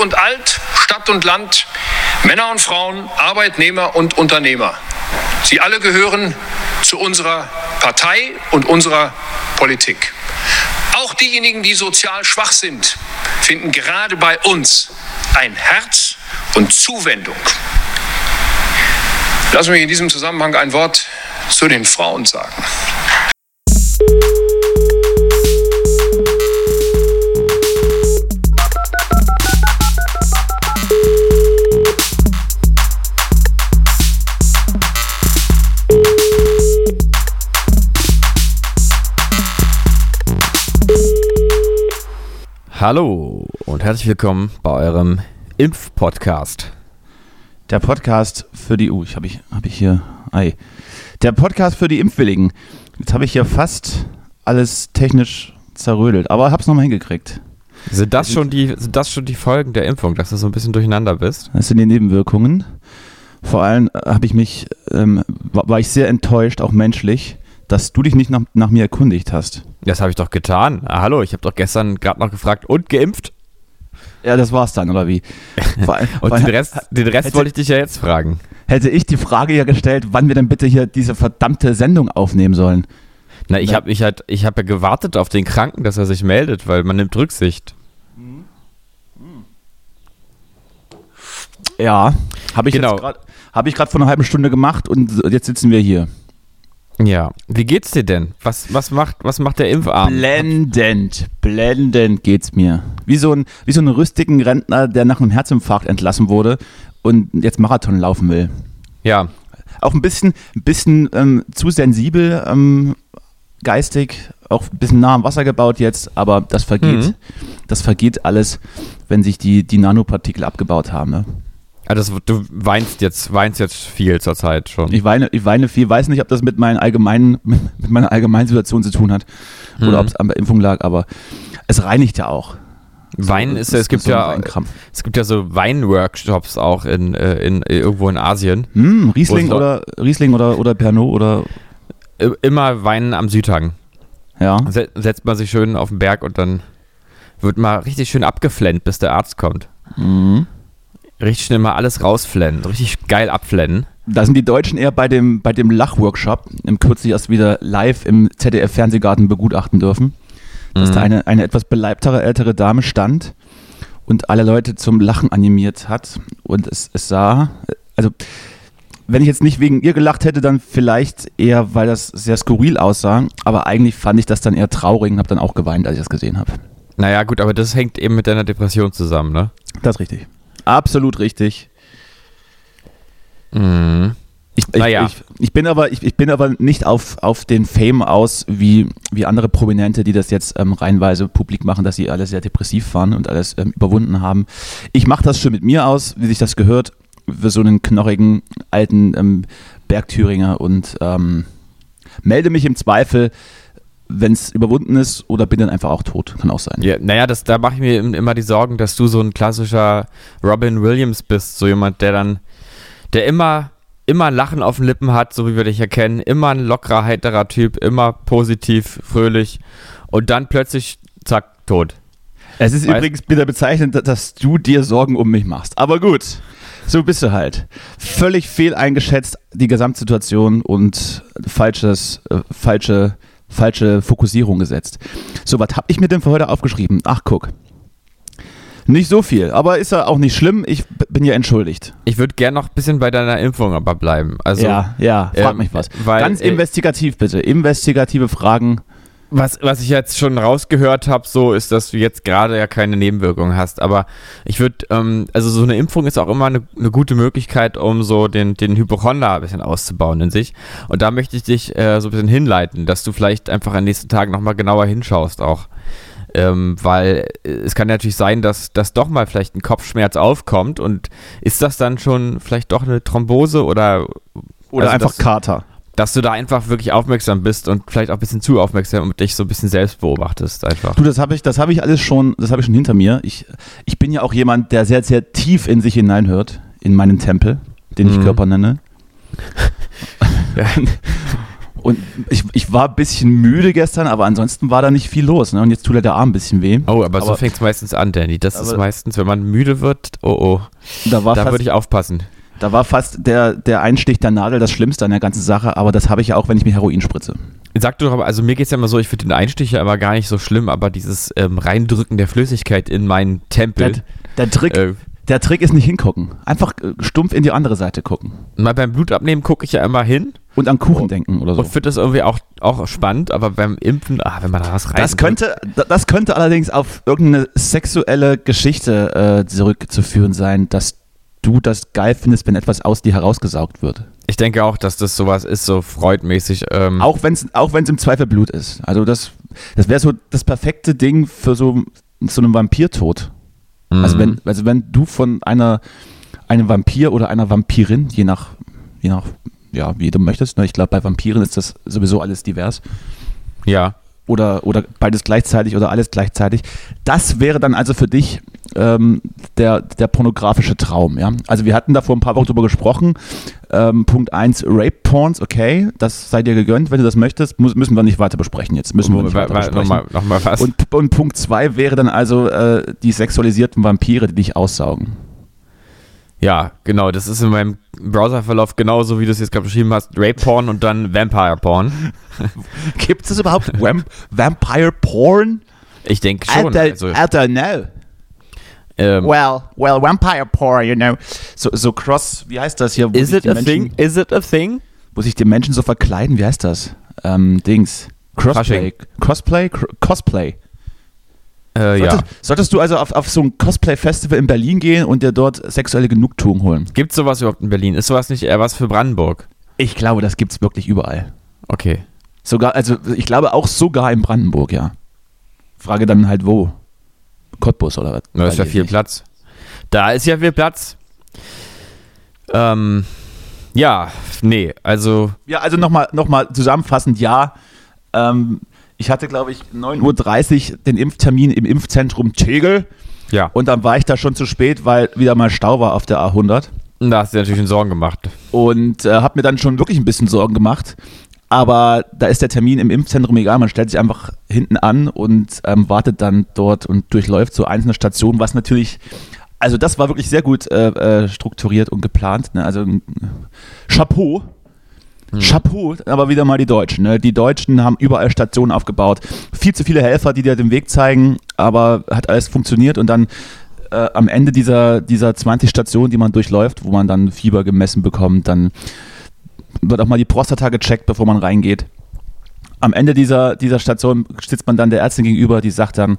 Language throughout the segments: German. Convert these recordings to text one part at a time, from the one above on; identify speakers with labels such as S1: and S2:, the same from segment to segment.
S1: und alt, Stadt und Land, Männer und Frauen, Arbeitnehmer und Unternehmer. Sie alle gehören zu unserer Partei und unserer Politik. Auch diejenigen, die sozial schwach sind, finden gerade bei uns ein Herz und Zuwendung. Lassen Sie mich in diesem Zusammenhang ein Wort zu den Frauen sagen.
S2: Hallo und herzlich willkommen bei eurem Impf-Podcast.
S3: Der Podcast für die, uh, ich habe ich, hab ich hier, ei. Der Podcast für die Impfwilligen. Jetzt habe ich hier fast alles technisch zerrödelt, aber habe es nochmal hingekriegt.
S2: Sind das, schon die, sind das schon die Folgen der Impfung, dass du so ein bisschen durcheinander bist?
S3: Das sind die Nebenwirkungen. Vor allem äh, habe ich mich, ähm, war, war ich sehr enttäuscht, auch menschlich, dass du dich nicht nach, nach mir erkundigt hast.
S2: Das habe ich doch getan. Ah, hallo, ich habe doch gestern gerade noch gefragt, und geimpft?
S3: Ja, das war's dann, oder wie?
S2: Und den Rest, den Rest
S3: hätte-
S2: wollte ich dich ja jetzt fragen.
S3: Hätte ich die Frage ja gestellt, wann wir denn bitte hier diese verdammte Sendung aufnehmen sollen.
S2: Na, ich habe ich halt, ich hab ja gewartet auf den Kranken, dass er sich meldet, weil man nimmt Rücksicht.
S3: Ja, habe ich
S2: Genau.
S3: gerade habe ich gerade vor einer halben Stunde gemacht und jetzt sitzen wir hier.
S2: Ja. Wie geht's dir denn? Was, was, macht, was macht der Impfarm?
S3: Blendend, blendend geht's mir. Wie so ein wie so ein rüstigen Rentner, der nach einem Herzinfarkt entlassen wurde und jetzt Marathon laufen will.
S2: Ja,
S3: Auch ein bisschen, ein bisschen ähm, zu sensibel, ähm, geistig, auch ein bisschen nah am Wasser gebaut jetzt, aber das vergeht,
S2: Mhm.
S3: das vergeht alles, wenn sich die, die Nanopartikel abgebaut haben. Ne?
S2: Also du weinst jetzt, weinst jetzt viel zur Zeit schon.
S3: Ich weine, ich weine viel, weiß nicht, ob das mit, meinen allgemeinen, mit meiner allgemeinen Situation zu tun hat oder
S2: Mhm.
S3: ob es an der Impfung lag, aber es reinigt ja auch.
S2: Wein ist, es gibt
S3: so
S2: ja, es gibt ja so Weinworkshops auch in, äh, in, äh, irgendwo in Asien.
S3: Hm, Riesling oder Riesling oder, oder Pernod oder
S2: Immer Wein am Südhang.
S3: ja.
S2: Se- Setzt man sich schön auf den Berg und dann wird mal richtig schön abgeflennt, bis der Arzt kommt.
S3: Mhm.
S2: Richtig schnell mal alles rausflennen, richtig geil abflennen.
S3: Da sind die Deutschen eher bei dem, bei dem Lachworkshop, im kürzlich erst wieder live im ZDF-Fernsehgarten begutachten dürfen, dass
S2: Mhm.
S3: da eine, eine etwas beleibtere ältere Dame stand und alle Leute zum Lachen animiert hat. Und es, es sah, also wenn ich jetzt nicht wegen ihr gelacht hätte, dann vielleicht eher, weil das sehr skurril aussah. Aber eigentlich fand ich das dann eher traurig und habe dann auch geweint, als ich das gesehen habe.
S2: Naja, gut, aber das hängt eben mit deiner Depression zusammen, ne?
S3: Das ist richtig. Absolut richtig.
S2: Mhm.
S3: Ich, ich,
S2: Naja.
S3: ich, ich, bin aber, ich, ich bin aber nicht auf, auf den Fame aus, wie, wie andere Prominente, die das jetzt ähm, reihenweise publik machen, dass sie alle sehr depressiv waren und alles ähm, überwunden haben. Ich mache das schon mit mir aus, wie sich das gehört, für so einen knochigen alten ähm, Bergthüringer und ähm, melde mich im Zweifel, wenn es überwunden ist oder bin dann einfach auch tot. Kann auch sein.
S2: Ja, naja, das, da mache ich mir im- immer die Sorgen, dass du so ein klassischer Robin Williams bist, so jemand, der dann, der immer, immer ein Lachen auf den Lippen hat, so wie wir dich erkennen, immer ein lockerer, heiterer Typ, immer positiv, fröhlich und dann plötzlich, zack, tot.
S3: Es ist
S2: Weißt-
S3: übrigens wieder bezeichnend, dass du dir Sorgen um mich machst. Aber gut, so bist du halt. Völlig fehl eingeschätzt, die Gesamtsituation und falsches, äh, falsche, falsche Fokussierung gesetzt. So, was habe ich mir denn für heute aufgeschrieben? Ach, guck. Nicht so viel, aber ist ja auch nicht schlimm. Ich bin ja entschuldigt.
S2: Ich würde gern noch ein bisschen bei deiner Impfung aber bleiben. Also,
S3: ja, ja, frag
S2: ähm,
S3: mich was.
S2: weil,
S3: Ganz
S2: äh,
S3: investigativ bitte. Investigative Fragen.
S2: Was, was ich jetzt schon rausgehört habe, so ist, dass du jetzt gerade ja keine Nebenwirkungen hast. Aber ich würde, ähm, also so eine Impfung ist auch immer eine, eine gute Möglichkeit, um so den, den Hypochonder ein bisschen auszubauen in sich. Und da möchte ich dich äh, so ein bisschen hinleiten, dass du vielleicht einfach an den nächsten Tagen nochmal genauer hinschaust auch. Ähm, weil äh, es kann natürlich sein, dass, dass doch mal vielleicht ein Kopfschmerz aufkommt und ist das dann schon vielleicht doch eine Thrombose oder
S3: Oder
S2: also
S3: einfach Kater.
S2: Dass du da einfach wirklich aufmerksam bist und vielleicht auch ein bisschen zu aufmerksam und dich so ein bisschen selbst beobachtest einfach.
S3: Du, das habe ich, das habe ich alles schon, das habe ich schon hinter mir. Ich, ich bin ja auch jemand, der sehr, sehr tief in sich hineinhört, in meinen Tempel, den ich
S2: Mhm.
S3: Körper nenne.
S2: Ja.
S3: Und ich, ich war ein bisschen müde gestern, aber ansonsten war da nicht viel los. Ne? Und jetzt tut er der Arm ein bisschen weh.
S2: Oh, aber, so fängt es meistens an, Danny. Das ist
S3: Aber-
S2: meistens, wenn man müde wird, oh oh,
S3: Da
S2: da würde ich aufpassen.
S3: Da war fast der, der Einstich der Nadel das Schlimmste an der ganzen Sache, aber das habe ich ja auch, wenn ich mir Heroin spritze.
S2: Sag du doch aber, also mir geht es ja immer so, ich finde den Einstich ja immer gar nicht so schlimm, aber dieses ähm, Reindrücken der Flüssigkeit in meinen Tempel.
S3: Der, der, Trick,
S2: Äh,
S3: der Trick ist nicht hingucken. Einfach äh, stumpf in die andere Seite gucken.
S2: mal beim Blutabnehmen gucke ich ja immer hin
S3: Und an Kuchen denken oder so.
S2: und finde das irgendwie auch, auch spannend, aber beim Impfen, ah, wenn man da was rein.
S3: Das könnte, das könnte allerdings auf irgendeine sexuelle Geschichte äh, zurückzuführen sein, dass du das geil findest, wenn etwas aus dir herausgesaugt wird.
S2: Ich denke auch, dass das sowas ist, so freudmäßig. Ähm,
S3: Auch wenn es auch wenn's im Zweifel Blut ist. Also das, das wäre so das perfekte Ding für so, so einen Vampirtod. Also,
S2: mhm.
S3: wenn, also wenn du von einer einem Vampir oder einer Vampirin, je nach, je nach, ja, wie du möchtest, ne? ich glaube, bei Vampiren ist das sowieso alles divers,
S2: Ja.
S3: Oder, oder beides gleichzeitig oder alles gleichzeitig. Das wäre dann also für dich ähm, der, der pornografische Traum. Ja? Also wir hatten da vor ein paar Wochen drüber gesprochen. Ähm, Punkt 1, Rape-Porns, okay, das sei dir gegönnt, wenn du das möchtest, muss, müssen wir nicht weiter besprechen jetzt. Müssen wir nicht weiter besprechen.
S2: Nochmal noch mal was.
S3: Und, und Punkt 2 wäre dann also äh, die sexualisierten Vampire, die dich aussaugen.
S2: Ja, genau, das ist in meinem Browserverlauf genauso, wie du es jetzt gerade beschrieben hast. Rape-Porn und dann Vampire-Porn.
S3: Gibt es überhaupt Vamp Vampire-Porn?
S2: Ich denke
S3: I,
S2: schon.
S3: don't-
S2: Also,
S3: I don't know.
S2: ähm,
S3: Well, well, vampire porn, you know. So, so cross, wie heißt das hier?
S2: Is it a
S3: Menschen,
S2: thing? Is it a thing?
S3: Wo sich die Menschen so verkleiden, wie heißt das? Ähm, Dings. Crossplay. Crossplay? Cr
S2: Äh, ja.
S3: Solltest, solltest du also auf, auf so ein Cosplay-Festival in Berlin gehen und dir dort sexuelle Genugtuung holen?
S2: Gibt es sowas überhaupt in Berlin? Ist sowas nicht eher was für Brandenburg?
S3: Ich glaube, das gibt's wirklich überall.
S2: Okay.
S3: Sogar, also ich glaube auch sogar in Brandenburg, ja. Frage dann halt wo? Cottbus oder was?
S2: Da ist ja viel
S3: nicht.
S2: Platz. Da ist ja viel Platz. Ähm, ja, nee, also
S3: Ja, also nochmal noch mal zusammenfassend, ja. Ähm, ich hatte, glaube ich, 9.30 Uhr den Impftermin im Impfzentrum Tegel
S2: ja.
S3: und dann war ich da schon zu spät, weil wieder mal Stau war auf der A100
S2: da hast du dir natürlich Sorgen gemacht.
S3: und äh, habe mir dann schon wirklich ein bisschen Sorgen gemacht. Aber da ist der Termin im Impfzentrum egal, man stellt sich einfach hinten an und ähm, wartet dann dort und durchläuft so einzelne Stationen, was natürlich, also das war wirklich sehr gut äh, äh, strukturiert und geplant. Ne? Also äh, Chapeau. Chapeau, aber wieder mal die Deutschen. Ne? Die Deutschen haben überall Stationen aufgebaut. Viel zu viele Helfer, die dir den Weg zeigen, aber hat alles funktioniert und dann äh, am Ende dieser, dieser 20 Stationen, die man durchläuft, wo man dann Fieber gemessen bekommt, dann wird auch mal die Prostata gecheckt, bevor man reingeht. Am Ende dieser, dieser Station sitzt man dann der Ärztin gegenüber, die sagt dann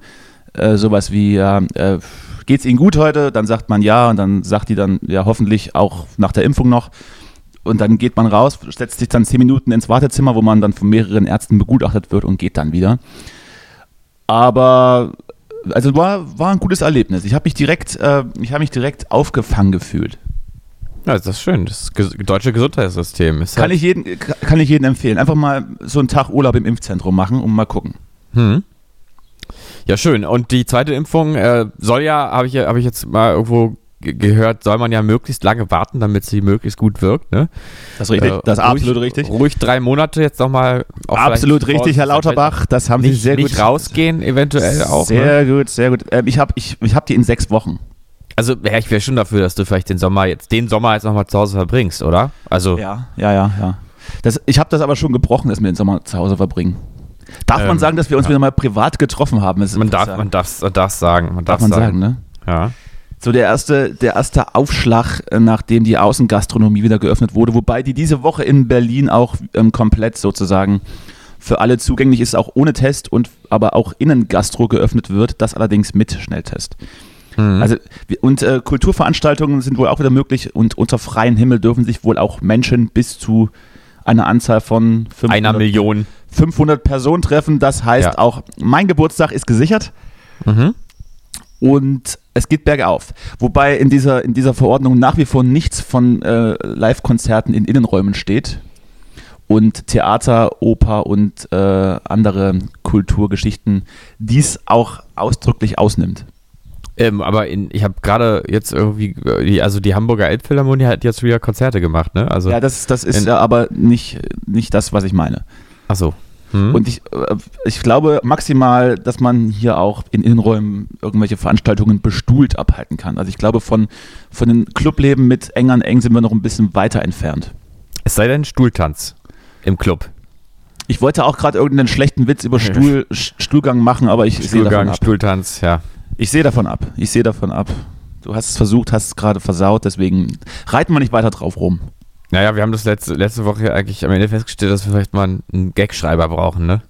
S3: äh, sowas wie, äh, geht's Ihnen gut heute? Dann sagt man ja und dann sagt die dann, ja, hoffentlich auch nach der Impfung noch. Und dann geht man raus, setzt sich dann zehn Minuten ins Wartezimmer, wo man dann von mehreren Ärzten begutachtet wird und geht dann wieder. Aber also war, war ein gutes Erlebnis. Ich habe mich direkt, äh, ich habe mich direkt aufgefangen gefühlt.
S2: Ja, das ist schön. Das deutsche Gesundheitssystem ist
S3: Kann
S2: halt,
S3: ich, jeden, kann ich jedem empfehlen. Einfach mal so einen Tag Urlaub im Impfzentrum machen und mal gucken.
S2: Hm. Ja, schön. Und die zweite Impfung äh, soll ja, habe ich, hab ich jetzt mal irgendwo ge- gehört, soll man ja möglichst lange warten, damit sie möglichst gut wirkt. Ne?
S3: Das ist richtig.
S2: Äh,
S3: das ist
S2: ruhig,
S3: absolut richtig.
S2: Ruhig drei Monate jetzt nochmal.
S3: Absolut richtig, Herr Lauterbach. Das haben Sie
S2: Nicht,
S3: sehr
S2: nicht
S3: gut.
S2: rausgehen, eventuell auch. Ne?
S3: Sehr gut, sehr gut. Ähm, ich habe ich, ich hab die in sechs Wochen.
S2: Also, ja, ich wäre schon dafür, dass du vielleicht den Sommer jetzt, den Sommer jetzt nochmal zu Hause verbringst, oder? Also,
S3: Ja, ja, ja, ja. Das, ich habe das aber schon gebrochen, dass wir den Sommer zu Hause verbringen. Darf man
S2: Ähm,
S3: sagen, dass wir uns
S2: ja.
S3: wieder mal privat getroffen haben?
S2: Man darf, man darf, man darf sagen. Man darf,
S3: darf man sagen, ne?
S2: Ja.
S3: So der erste, der erste Aufschlag, äh, nachdem die Außengastronomie wieder geöffnet wurde, wobei die diese Woche in Berlin auch ähm, komplett sozusagen für alle zugänglich ist, auch ohne Test und aber auch Innengastro geöffnet wird, das allerdings mit Schnelltest.
S2: Mhm.
S3: Also und äh, Kulturveranstaltungen sind wohl auch wieder möglich und unter freiem Himmel dürfen sich wohl auch Menschen bis zu einer Anzahl von 500,
S2: Einer Million.
S3: 500 Personen treffen. Das heißt
S2: Ja.
S3: auch, mein Geburtstag ist gesichert
S2: Mhm.
S3: und es geht bergauf. Wobei in dieser, in dieser Verordnung nach wie vor nichts von äh, Live-Konzerten in Innenräumen steht und Theater, Oper und äh, andere Kulturgeschichten dies auch ausdrücklich ausnimmt.
S2: Ähm, aber in, ich habe gerade jetzt irgendwie, äh, also die Hamburger Elbphilharmonie hat jetzt wieder Konzerte gemacht, ne? Also,
S3: ja, das, das ist ja aber nicht, nicht das, was ich meine.
S2: ach so. Hm?
S3: Und ich, äh, ich glaube maximal, dass man hier auch in Innenräumen irgendwelche Veranstaltungen bestuhlt abhalten kann. Also ich glaube, von, von den Clubleben mit eng an eng sind wir noch ein bisschen weiter entfernt.
S2: es sei denn Stuhltanz im Club.
S3: Ich wollte auch gerade irgendeinen schlechten Witz über Stuhl, Stuhlgang machen, aber ich sehe davon
S2: Stuhlgang,
S3: ab.
S2: Stuhltanz, ja.
S3: Ich sehe davon ab. Ich sehe davon ab. Du hast es versucht, hast es gerade versaut, deswegen reiten wir nicht weiter drauf rum.
S2: Naja, wir haben das letzte, letzte Woche eigentlich am Ende festgestellt, dass wir vielleicht mal einen Gagschreiber brauchen, ne?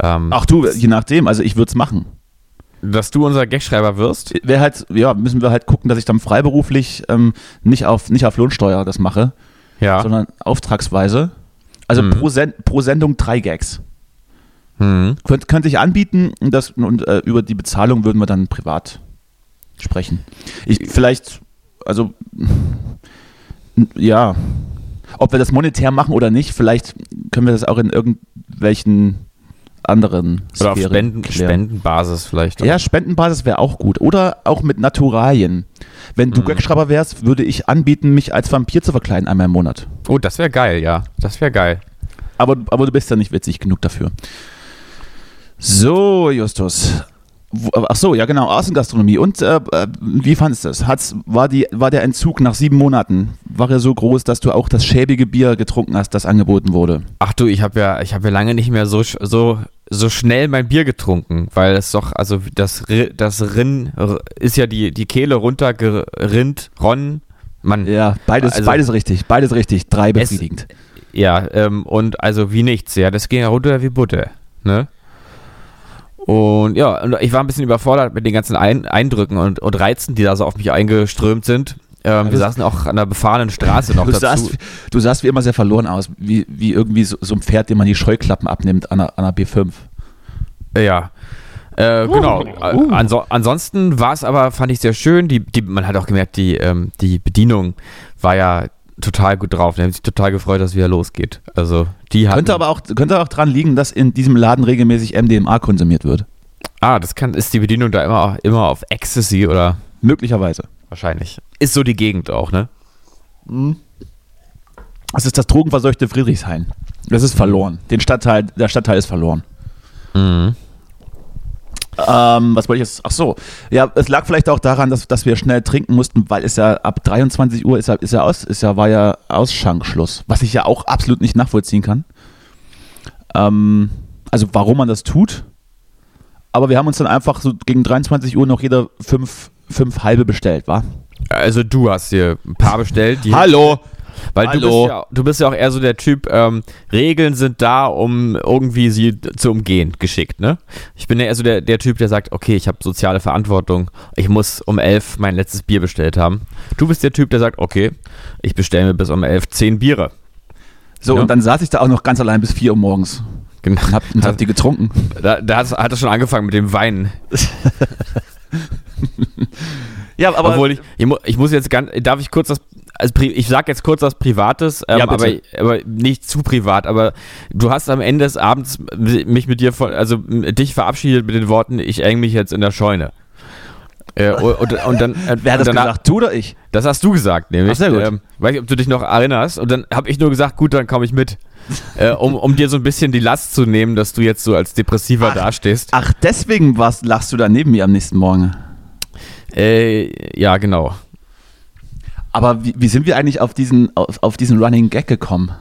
S2: Ähm,
S3: Ach du, je nachdem, also ich würde es machen.
S2: Dass du unser Gagschreiber wirst?
S3: Wäre halt, ja, müssen wir halt gucken, dass ich dann freiberuflich ähm, nicht, auf, nicht auf Lohnsteuer das mache,
S2: Ja.
S3: sondern auftragsweise. Also
S2: Mhm.
S3: pro, Sen pro Sendung drei Gags.
S2: Hm.
S3: Könnt, könnte ich anbieten und, das, und äh, über die Bezahlung würden wir dann privat sprechen. Ich, vielleicht, also, ja, ob wir das monetär machen oder nicht, vielleicht können wir das auch in irgendwelchen anderen
S2: Oder auf Spenden,
S3: klären.
S2: Spendenbasis vielleicht.
S3: Ja, Spendenbasis wäre auch gut. Oder auch mit Naturalien. Wenn du
S2: Mhm.
S3: Gagschreiber wärst, würde ich anbieten, mich als Vampir zu verkleiden einmal im Monat.
S2: Oh, das wäre geil, ja. Das wäre geil.
S3: Aber, aber du bist ja nicht witzig genug dafür. So, Justus. Wo- Ach so, ja genau, Außengastronomie. Und äh, äh, wie fandest du das? Hat's, war, die, war der Entzug nach sieben Monaten, war er so groß, dass du auch das schäbige Bier getrunken hast, das angeboten wurde?
S2: Ach du, ich habe ja, ich habe ja lange nicht mehr so, so, so schnell mein Bier getrunken, weil es doch, also das, das Rinn ist ja die, die Kehle runtergerinnt, Ron, man, ja,
S3: Ja, beides,
S2: Also-
S3: beides richtig, beides richtig, drei befriedigend.
S2: ähm, und also wie nichts, ja, das ging ja runter wie Butter, ne? Und ja, und ich war ein bisschen überfordert mit den ganzen Ein Eindrücken und, und Reizen, die da so auf mich eingeströmt sind. Ähm, wir
S3: das-
S2: saßen auch an der befahrenen Straße noch
S3: Du
S2: dazu.
S3: sahst, du sahst wie immer sehr verloren aus, wie, wie irgendwie so, so ein Pferd, dem man die Scheuklappen abnimmt an einer, an einer B5.
S2: Ja. Äh, genau. Äh, Anso ansonsten war es aber, fand ich sehr schön. Die, die, man hat auch gemerkt, die, ähm, die Bedienung war ja total gut drauf. Die haben sich total gefreut, dass es wieder losgeht. Also die hatten,
S3: Könnte aber auch, könnte auch dran liegen, dass in diesem Laden regelmäßig MDMA konsumiert wird.
S2: Ah, das kann, ist die Bedienung da immer, immer auf Ecstasy oder
S3: Möglicherweise.
S2: wahrscheinlich. Ist so die Gegend auch, ne?
S3: Das ist das drogenverseuchte Friedrichshain. Das ist verloren. Den Stadtteil, der Stadtteil ist verloren.
S2: Mhm.
S3: Ähm, was wollte ich jetzt? Ach so. Ja, es lag vielleicht auch daran, dass, dass wir schnell trinken mussten, weil es ja ab 23 Uhr ist ja, ist ja aus, ist ja, war ja Ausschankschluss. Was ich ja auch absolut nicht nachvollziehen kann. Ähm, also warum man das tut. Aber wir haben uns dann einfach so gegen 23 Uhr noch jeder fünf, fünf halbe bestellt, war?
S2: Also du hast dir ein paar bestellt. Die,
S3: Hallo!
S2: Weil du
S3: Hallo.
S2: bist, ja, du bist ja auch eher so der Typ, ähm, Regeln sind da, um irgendwie sie zu umgehen, geschickt, ne? Ich bin ja eher so der, der Typ, der sagt, okay, ich habe soziale Verantwortung, ich muss um elf mein letztes Bier bestellt haben. Du bist der Typ, der sagt, okay, ich bestelle mir bis um elf zehn Biere.
S3: So,
S2: Ja.
S3: und dann saß ich da auch noch ganz allein bis 4 Uhr morgens
S2: Genau.
S3: und hab, und hab die getrunken.
S2: Da, da hat, er schon angefangen mit dem Weinen.
S3: Ja, aber
S2: Obwohl ich, ich muss jetzt ganz, darf ich kurz das, also ich sag jetzt kurz was Privates, ähm,
S3: Ja,
S2: aber, aber nicht zu privat, aber du hast am Ende des Abends mich mit dir, von, also dich verabschiedet mit den Worten, ich eng mich jetzt in der Scheune. Äh, und, und, dann, äh,
S3: wer hat das
S2: danach-
S3: gesagt? Du oder ich?
S2: Das hast du gesagt, nämlich.
S3: Ach, sehr gut.
S2: Ähm, weiß nicht, ob du dich noch erinnerst. Und dann habe ich nur gesagt, gut, dann komme ich mit. äh, um, um dir so ein bisschen die Last zu nehmen, dass du jetzt so als Depressiver
S3: Ach.
S2: dastehst.
S3: Ach, deswegen warst, lachst du da neben mir am nächsten Morgen.
S2: Äh, ja, genau.
S3: Aber wie, wie sind wir eigentlich auf diesen, auf, auf diesen Running Gag gekommen?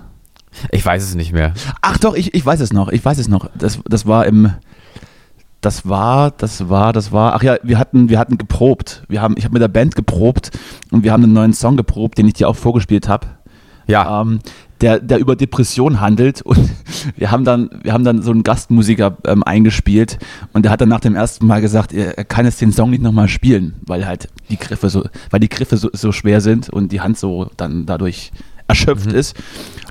S2: Ich weiß es nicht mehr.
S3: Ach doch, ich, ich weiß es noch, ich weiß es noch. Das, das war im, das war, das war, das war, ach ja, wir hatten, wir hatten geprobt. Wir haben, ich habe mit der Band geprobt und wir haben einen neuen Song geprobt, den ich dir auch vorgespielt habe.
S2: Ja.
S3: ähm, der, der über Depression handelt und wir haben dann, wir haben dann so einen Gastmusiker ähm, eingespielt und der hat dann nach dem ersten Mal gesagt, er, kann jetzt den Song nicht nochmal spielen, weil halt die Griffe so, weil die Griffe so, so schwer sind und die Hand so dann dadurch erschöpft ist.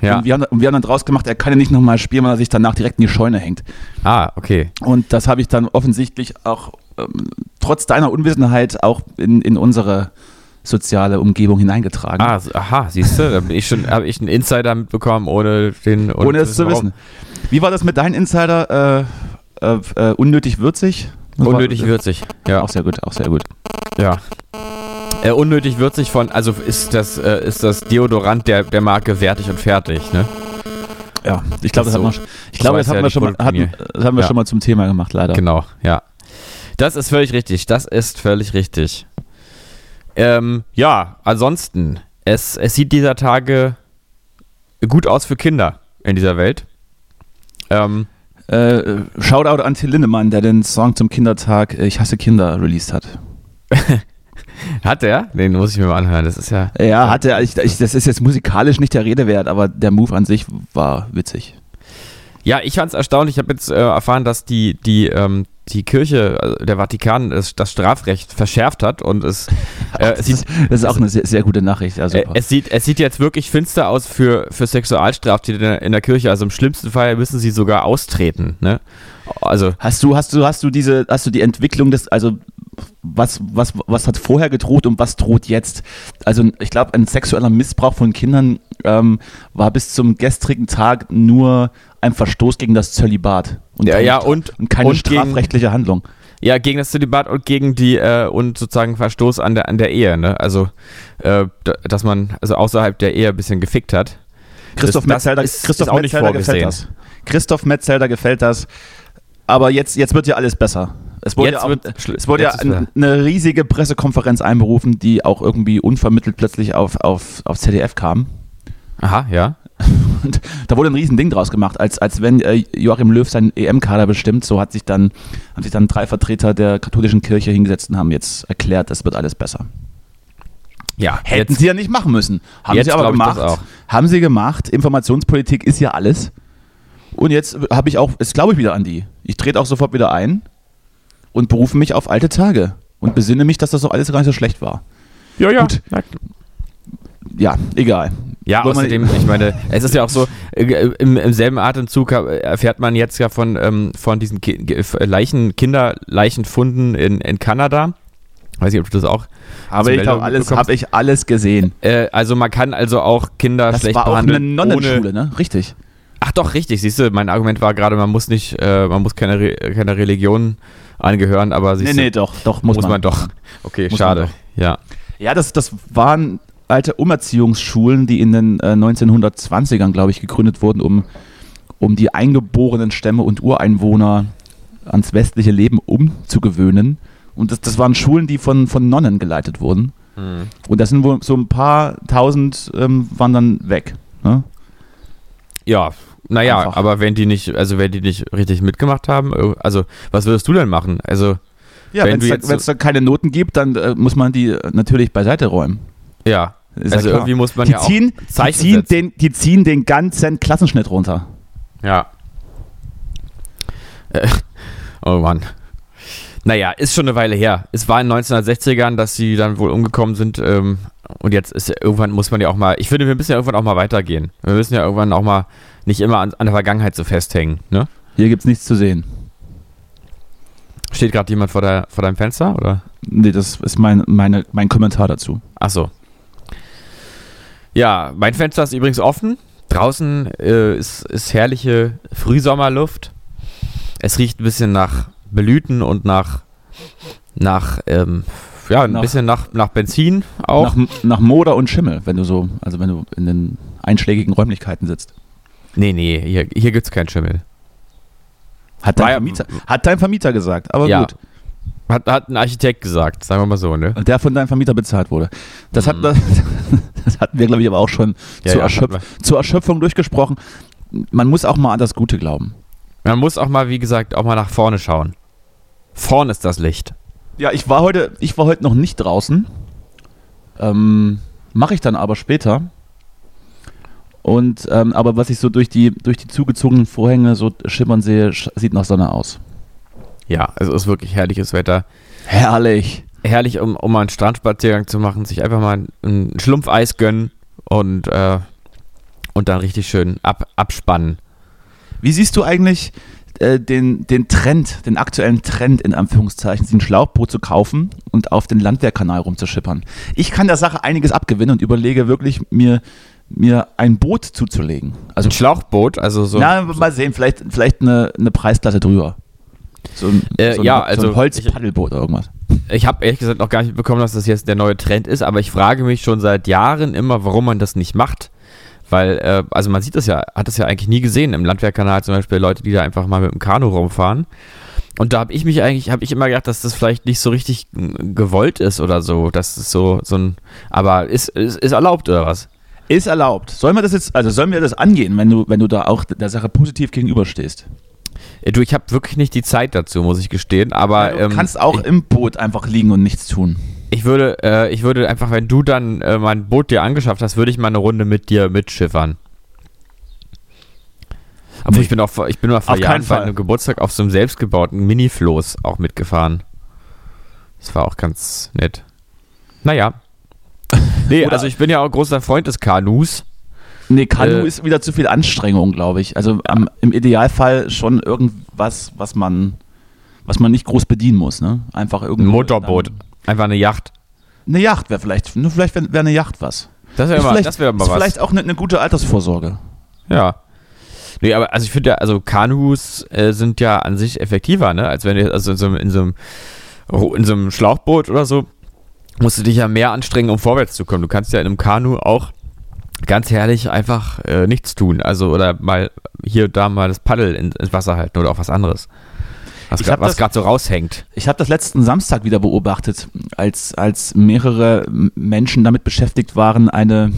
S2: Ja.
S3: Und, wir haben, und wir haben dann draus gemacht, er kann ja nicht nochmal spielen, weil er sich danach direkt in die Scheune hängt.
S2: Ah, okay.
S3: Und das habe ich dann offensichtlich auch ähm, trotz deiner Unwissenheit auch in, in unsere soziale Umgebung hineingetragen.
S2: Ah, aha, siehst du, da bin ich schon, habe ich einen Insider mitbekommen, ohne den.
S3: Ohne es zu wissen. Wie war das mit deinem Insider? Äh, äh, äh, unnötig würzig? Das
S2: Unnötig
S3: war,
S2: würzig. Ja.
S3: Auch sehr gut, auch sehr gut.
S2: Ja. Äh, unnötig würzig von, also ist das, äh, ist das Deodorant der, der Marke Wertig und Fertig, ne?
S3: Ja, ich glaube, das,
S2: So.
S3: haben wir, ich glaube, das
S2: ja
S3: hatten, das haben wir
S2: Ja.
S3: schon mal zum Thema gemacht, leider.
S2: Genau, ja. Das ist völlig richtig. Das ist völlig richtig. Ähm, ja, ansonsten, es, es sieht dieser Tage gut aus für Kinder in dieser Welt. Ähm,
S3: Äh, Shoutout an Till Lindemann, der den Song zum Kindertag äh, Ich hasse Kinder released hat.
S2: hat er? Den muss ich mir mal anhören. Das ist ja.
S3: Ja, hat er. Ich, ich, das ist jetzt musikalisch nicht der Rede wert, aber der Move an sich war witzig.
S2: Ja, ich fand es erstaunlich. Ich habe jetzt äh, erfahren, dass die, die, ähm, die Kirche, also der Vatikan, das, das Strafrecht verschärft hat und es, äh, es
S3: das,
S2: sieht
S3: ist, das ist auch eine sehr, sehr gute Nachricht. Ja,
S2: Äh, es, sieht, es sieht jetzt wirklich finster aus für, für Sexualstraftäter in der, in der Kirche. Also im schlimmsten Fall müssen sie sogar austreten. Ne? Also,
S3: Hast du, hast du, hast du diese, hast du die Entwicklung des, also was, was, was hat vorher gedroht und was droht jetzt? Also ich glaube, ein sexueller Missbrauch von Kindern ähm, war bis zum gestrigen Tag nur ein Verstoß gegen das Zölibat und
S2: Ja,
S3: keine,
S2: ja, und-
S3: und keine
S2: und gegen-
S3: strafrechtliche Handlung.
S2: ja, gegen das Zölibat und gegen die, äh, und sozusagen Verstoß an der, an der Ehe. Ne? Also, äh, da- dass man also außerhalb der Ehe ein bisschen gefickt hat.
S3: Christoph
S2: das
S3: Metzelder,
S2: ist-
S3: Christoph
S2: ist
S3: Metzelder gefällt das. Christoph Metzelder gefällt das. Aber jetzt, jetzt wird ja alles besser. Es wurde
S2: Jetzt
S3: ja, auch, es wurde ja ein, eine riesige Pressekonferenz einberufen, die auch irgendwie unvermittelt plötzlich auf, auf, auf ZDF kam.
S2: Aha, ja.
S3: Und da wurde ein Riesending draus gemacht, als, als wenn äh, Joachim Löw seinen EM-Kader bestimmt. So hat sich dann, haben sich dann drei Vertreter der katholischen Kirche hingesetzt und haben jetzt erklärt, es wird alles besser.
S2: Ja,
S3: Hätten
S2: jetzt,
S3: sie ja nicht machen müssen. Haben
S2: Jetzt
S3: sie aber gemacht. Haben sie gemacht. Informationspolitik ist ja alles. Und jetzt habe ich auch, jetzt glaube ich wieder an die. Ich trete auch sofort wieder ein und berufe mich auf alte Tage und besinne mich, dass das doch alles gar nicht so schlecht war.
S2: ja, ja.
S3: Gut. Ja, egal.
S2: Ja,
S3: Wollen
S2: außerdem, ich meine, es ist ja auch so, äh, im, im selben Atemzug äh, erfährt man jetzt ja von, ähm, von diesen Ki Leichen, Kinderleichenfunden in, in Kanada. Weiß nicht, ob du das auch.
S3: Habe
S2: Zur
S3: ich, auch alles, habe ich alles gesehen.
S2: Äh, also man kann also auch Kinder
S3: Das
S2: schlecht
S3: war auch eine
S2: behandeln.
S3: Nonnenschule,
S2: ohne,
S3: ne? Richtig.
S2: Ach doch, richtig, siehst du, mein Argument war gerade, man muss nicht, äh, man muss keine, Re keine Religion angehören, aber
S3: Nee,
S2: siehst
S3: nee,
S2: du,
S3: doch, doch, muss,
S2: muss, man. doch. Okay,
S3: Muss
S2: schade.
S3: man
S2: Ja.
S3: Ja, das, das waren alte Umerziehungsschulen, die in den äh, 1920ern, glaube ich, gegründet wurden, um, um die eingeborenen Stämme und Ureinwohner ans westliche Leben umzugewöhnen. Und das, das waren Schulen, die von, von Nonnen geleitet wurden.
S2: Hm.
S3: Und das sind wohl so ein paar tausend ähm, waren dann weg. Ne?
S2: Ja, naja,
S3: Einfach.
S2: aber wenn die nicht, also wenn die nicht richtig mitgemacht haben, äh, also was würdest du denn machen? Also,
S3: Ja,
S2: Wenn
S3: es
S2: jetzt
S3: da, wenn's da keine Noten gibt, dann äh, muss man die äh, natürlich beiseite räumen.
S2: ja,
S3: Ist ja
S2: also
S3: klar.
S2: irgendwie muss man
S3: die,
S2: ja auch
S3: ziehen, die,
S2: Zeichen
S3: ziehen
S2: setzen.
S3: den, die ziehen den ganzen Klassenschnitt runter.
S2: Ja. Äh, oh Mann. Naja, ist schon eine Weile her. Es war in den 1960ern, dass sie dann wohl umgekommen sind. Ähm, und jetzt ist ja, irgendwann muss man ja auch mal, ich finde, wir müssen ja irgendwann auch mal weitergehen. Wir müssen ja irgendwann auch mal nicht immer an, an der Vergangenheit so festhängen. Ne?
S3: Hier gibt es nichts zu sehen.
S2: Steht gerade jemand vor, der, vor deinem Fenster? Oder?
S3: Nee, das ist mein, meine, mein Kommentar dazu.
S2: Ach so. Ja, mein Fenster ist übrigens offen. Draußen äh, ist, ist herrliche Frühsommerluft. Es riecht ein bisschen nach Blüten und nach, nach ähm, ja, ein
S3: Nach-
S2: bisschen nach, nach Benzin auch.
S3: Nach, nach Moder und Schimmel, wenn du so, also wenn du in den einschlägigen Räumlichkeiten sitzt.
S2: nee, nee, hier, hier gibt es keinen Schimmel.
S3: Hat dein, Vermieter, hat dein Vermieter gesagt, aber
S2: Ja.
S3: gut.
S2: Hat, hat ein Architekt gesagt, sagen wir mal so, ne?
S3: Und der von deinem Vermieter bezahlt wurde. Das, hat,
S2: Mhm.
S3: das, das hatten wir, glaube ich, aber auch schon
S2: Ja,
S3: zur,
S2: ja,
S3: Erschöpf zur Erschöpfung durchgesprochen. Man muss auch mal an das Gute glauben.
S2: Man muss auch mal, wie gesagt, auch mal nach vorne schauen. Vorn ist das Licht.
S3: Ja, ich war heute, ich war heute noch nicht draußen. Ähm, Mache ich dann aber später. Und ähm, aber was ich so durch die durch die zugezogenen Vorhänge so schimmern sehe, sch- sieht nach Sonne aus.
S2: Ja, also es ist wirklich herrliches Wetter.
S3: Herrlich.
S2: herrlich, um, um mal einen Strandspaziergang zu machen, sich einfach mal ein Schlumpfeis gönnen und, äh, und dann richtig schön ab, abspannen.
S3: Wie siehst du eigentlich äh, den, den Trend, den aktuellen Trend in Anführungszeichen, sich ein Schlauchboot zu kaufen und auf den Landwehrkanal rumzuschippern? Ich kann der Sache einiges abgewinnen und überlege wirklich, mir, mir ein Boot zuzulegen. Also,
S2: Ein Schlauchboot, also so.
S3: na, mal sehen, vielleicht, vielleicht eine, eine Preisklasse drüber. So ein,
S2: Äh,
S3: so ein,
S2: ja,
S3: so
S2: also
S3: ein Holzpaddelboot oder irgendwas.
S2: Ich habe ehrlich gesagt noch gar nicht mitbekommen, dass das jetzt der neue Trend ist, aber ich frage mich schon seit Jahren immer, warum man das nicht macht. Weil, äh, also man sieht das ja, hat das ja eigentlich nie gesehen im Landwehrkanal zum Beispiel Leute, die da einfach mal mit dem Kanu rumfahren. Und da habe ich mich eigentlich, habe ich immer gedacht, dass das vielleicht nicht so richtig mm, gewollt ist oder so. Das ist so, so ein, aber ist, ist, ist erlaubt oder was?
S3: Ist erlaubt. Sollen wir das jetzt, also sollen wir das angehen, wenn du, wenn du da auch der Sache positiv gegenüberstehst?
S2: Äh, Du, ich habe wirklich nicht die Zeit dazu, muss ich gestehen, aber
S3: du
S2: ähm,
S3: kannst auch
S2: ich,
S3: im Boot einfach liegen und nichts tun.
S2: Ich würde, äh, ich würde einfach, wenn du dann äh, mein Boot dir angeschafft hast, würde ich mal eine Runde mit dir mitschiffern. Obwohl
S3: Nee.
S2: ich bin auch, ich bin mal vor
S3: Auf
S2: Jahren
S3: keinen
S2: bei
S3: Fall.
S2: einem Geburtstag auf so einem selbstgebauten Mini-Floß auch mitgefahren. Das war auch ganz nett. Naja. Nee,
S3: Oder-
S2: also ich bin ja auch großer Freund des Kanus.
S3: Nee, Kanu
S2: Äh,
S3: ist wieder zu viel Anstrengung, glaube ich. Also am, im Idealfall schon irgendwas, was man, was man nicht groß bedienen muss. Ne? Einfach
S2: Ein
S3: irgendwo.
S2: Motorboot. Einfach eine Yacht.
S3: Eine Yacht wäre vielleicht, nur vielleicht wäre wär eine Yacht was.
S2: Das wäre mal,
S3: vielleicht,
S2: das wäre mal
S3: ist
S2: was.
S3: vielleicht auch eine, eine gute Altersvorsorge.
S2: Ja. Nee, aber also ich finde ja, also Kanus äh, sind ja an sich effektiver, ne? Als wenn du also in so, einem- in so einem in so einem Schlauchboot oder so musst du dich ja mehr anstrengen, um vorwärts zu kommen. Du kannst ja in einem Kanu auch ganz herrlich einfach äh, nichts tun. Also oder mal hier und da mal das Paddel in, ins Wasser halten oder auch was anderes. Was gerade so raushängt.
S3: Ich habe das letzten Samstag wieder beobachtet, als, als mehrere Menschen damit beschäftigt waren, eine,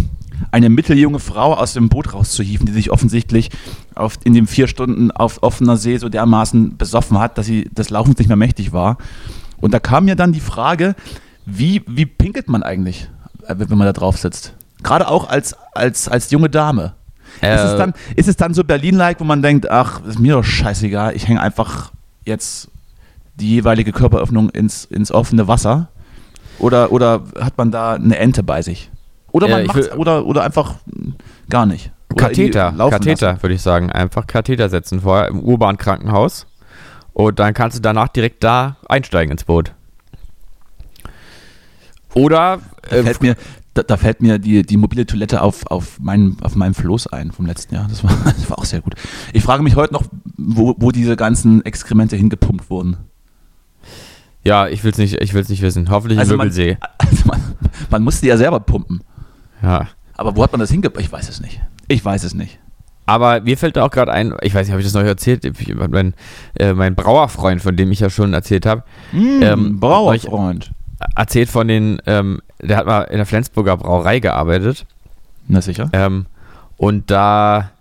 S3: eine mitteljunge Frau aus dem Boot rauszuhieven, die sich offensichtlich auf, in den vier Stunden auf offener See so dermaßen besoffen hat, dass sie des Laufens nicht mehr mächtig war. Und da kam mir dann die Frage, wie, wie pinkelt man eigentlich, äh, wenn man da drauf sitzt? Gerade auch als, als, als junge Dame. ist, es
S2: Äh,
S3: dann, ist es dann so Berlin-like, wo man denkt, ach, ist mir doch scheißegal, ich hänge einfach jetzt die jeweilige Körperöffnung ins, ins offene Wasser? Oder, oder hat man da eine Ente bei sich? Oder
S2: Ja,
S3: man macht's,
S2: will-
S3: oder, oder einfach gar nicht. Oder
S2: Katheter, Katheter würde ich sagen. Einfach Katheter setzen vorher im urbanen Krankenhaus. Und dann kannst du danach direkt da einsteigen ins Boot. Oder äh,
S3: fällt mir, da, da fällt mir die, die mobile Toilette auf, auf, meinem, auf meinem Floß ein vom letzten Jahr. Das war, das war auch sehr gut. Ich frage mich heute noch, wo, wo diese ganzen Exkremente hingepumpt wurden.
S2: ja, ich will es nicht, ich will's nicht wissen. Hoffentlich im
S3: Also man-
S2: Wirbelsee.
S3: Also man, man musste ja selber pumpen.
S2: Ja.
S3: Aber wo hat man das hingepumpt? Ich weiß es nicht. Ich weiß es nicht.
S2: Aber mir fällt da auch gerade ein, ich weiß nicht, habe ich das noch erzählt? Ich- Mein, äh, mein Brauerfreund, von dem ich ja schon erzählt habe,
S3: Mm,
S2: Ähm,
S3: Brauerfreund.
S2: Erzählt von den, ähm, der hat mal in der Flensburger Brauerei gearbeitet.
S3: Na sicher.
S2: Ähm, und da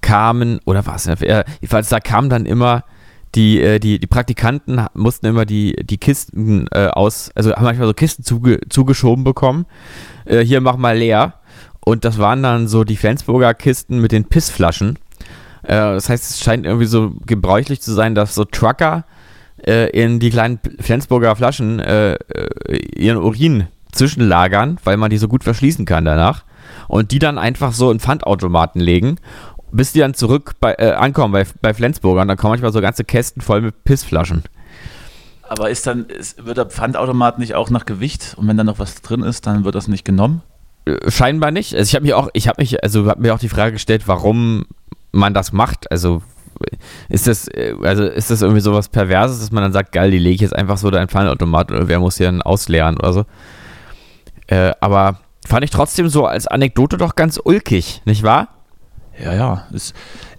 S2: kamen, oder was? Äh, jedenfalls, da kamen dann immer die, äh, die, die Praktikanten mussten immer die, die Kisten äh, aus, also haben manchmal so Kisten zuge, zugeschoben bekommen. Äh, hier mach mal leer. Und das waren dann so die Flensburger Kisten mit den Pissflaschen. Äh, das heißt, es scheint irgendwie so gebräuchlich zu sein, dass so Trucker äh, in die kleinen Flensburger Flaschen äh, äh, ihren Urin zwischenlagern, weil man die so gut verschließen kann danach. Und die dann einfach so in Pfandautomaten legen, bis die dann zurück bei, äh, ankommen bei, bei Flensburger. Und dann kommen manchmal so ganze Kästen voll mit Pissflaschen.
S3: Aber ist dann, ist, wird der Pfandautomat nicht auch nach Gewicht? Und wenn da noch was drin ist, dann wird das nicht genommen?
S2: Äh, Scheinbar nicht. Also ich habe mich auch, ich habe mich, also habe mir auch die Frage gestellt, warum man das macht. Also ist das, äh, also ist das irgendwie sowas Perverses, dass man dann sagt, geil, die lege ich jetzt einfach so da in Pfandautomat oder wer muss hier dann ausleeren oder so. Äh, aber fand ich trotzdem so als Anekdote doch ganz ulkig, nicht wahr?
S3: Ja, ja. Ist,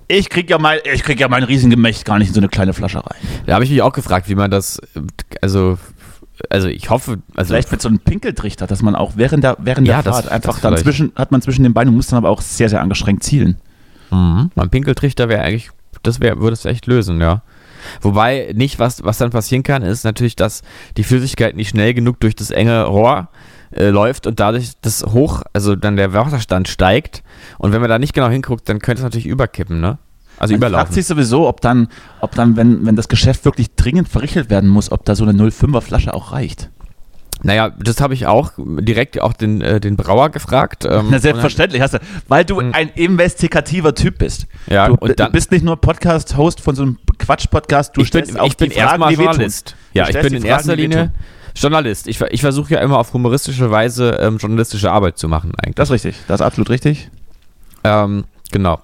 S3: ich krieg ja mein, ich krieg ja mein Riesengemächt gar nicht in so eine kleine Flasche rein.
S2: Da habe ich mich auch gefragt, wie man das, äh, also, also ich hoffe, also
S3: Vielleicht mit so einem Pinkeltrichter, dass man auch während der, während
S2: Ja,
S3: der
S2: das-
S3: Fahrt einfach
S2: das
S3: dann
S2: vielleicht.
S3: zwischen, hat man zwischen den Beinen und muss dann aber auch sehr, sehr angestrengt zielen.
S2: Mhm. Mein Pinkeltrichter wäre eigentlich, das wäre, würde es echt lösen, ja. Wobei nicht, was, was dann passieren kann, ist natürlich, dass die Flüssigkeit nicht schnell genug durch das enge Rohr äh, läuft und dadurch das hoch, also dann der Wasserstand steigt. Und wenn man da nicht genau hinguckt, dann könnte es natürlich überkippen, ne? Also
S3: Man fragt
S2: überlaufen.
S3: sich sowieso, ob dann, ob dann wenn, wenn das Geschäft wirklich dringend verrichtet werden muss, ob da so eine 05er Flasche auch reicht.
S2: Naja, das habe ich auch direkt auch den, äh, den Brauer gefragt. Ähm,
S3: Na, selbstverständlich hast du, weil du
S2: Mhm.
S3: ein investigativer Typ bist.
S2: Ja,
S3: du,
S2: und dann-
S3: du bist nicht nur Podcast-Host von so einem Quatsch-Podcast, du
S2: ich bin,
S3: stellst auch
S2: ich bin erstmal. Journalist. Ja, ich bin in erster
S3: Fragen, die
S2: Linie. Journalist. Ich, ich versuche ja immer auf humoristische Weise ähm, journalistische Arbeit zu machen eigentlich.
S3: Das ist richtig, das ist absolut richtig.
S2: Ähm, genau.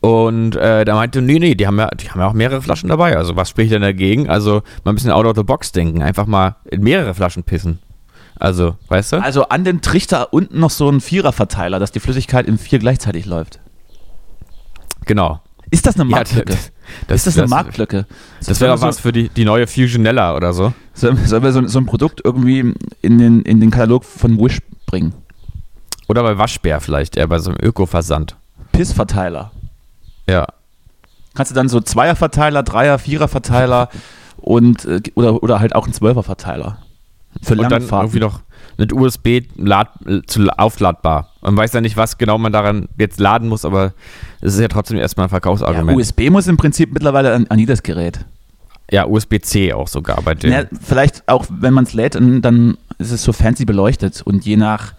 S2: Und äh, da meinte, nee, nee, die haben, ja, die haben ja auch mehrere Flaschen dabei. Also was spricht denn dagegen? Also mal ein bisschen out of the box denken. Einfach mal in mehrere Flaschen pissen. Also, weißt du?
S3: Also an den Trichter unten noch so ein Viererverteiler, dass die Flüssigkeit in vier gleichzeitig läuft.
S2: Genau.
S3: Ist das eine
S2: Ja,
S3: Marktlücke?
S2: das-
S3: ist das eine Marktlücke?
S2: Das wäre doch was für die, die neue Fusionella oder so.
S3: Sollen wir, sollen wir so, so ein Produkt irgendwie in den, in den Katalog von Wish bringen?
S2: Oder bei Waschbär vielleicht, eher bei so einem Öko-Versand.
S3: Pissverteiler.
S2: Ja.
S3: Kannst du dann so Zweierverteiler, Dreier, Viererverteiler und äh, oder, oder halt auch ein Zwölferverteiler. Für
S2: Und dann irgendwie noch mit USB lad, zu aufladbar. Man weiß ja nicht, was genau man daran jetzt laden muss, aber es ist ja trotzdem erstmal ein
S3: ja,
S2: Verkaufsargument.
S3: USB muss im Prinzip mittlerweile an, an jedes Gerät.
S2: Ja, USB-C auch sogar bei dem.
S3: Ja, vielleicht auch, wenn man es lädt, dann- dann ist es so fancy beleuchtet und je nach,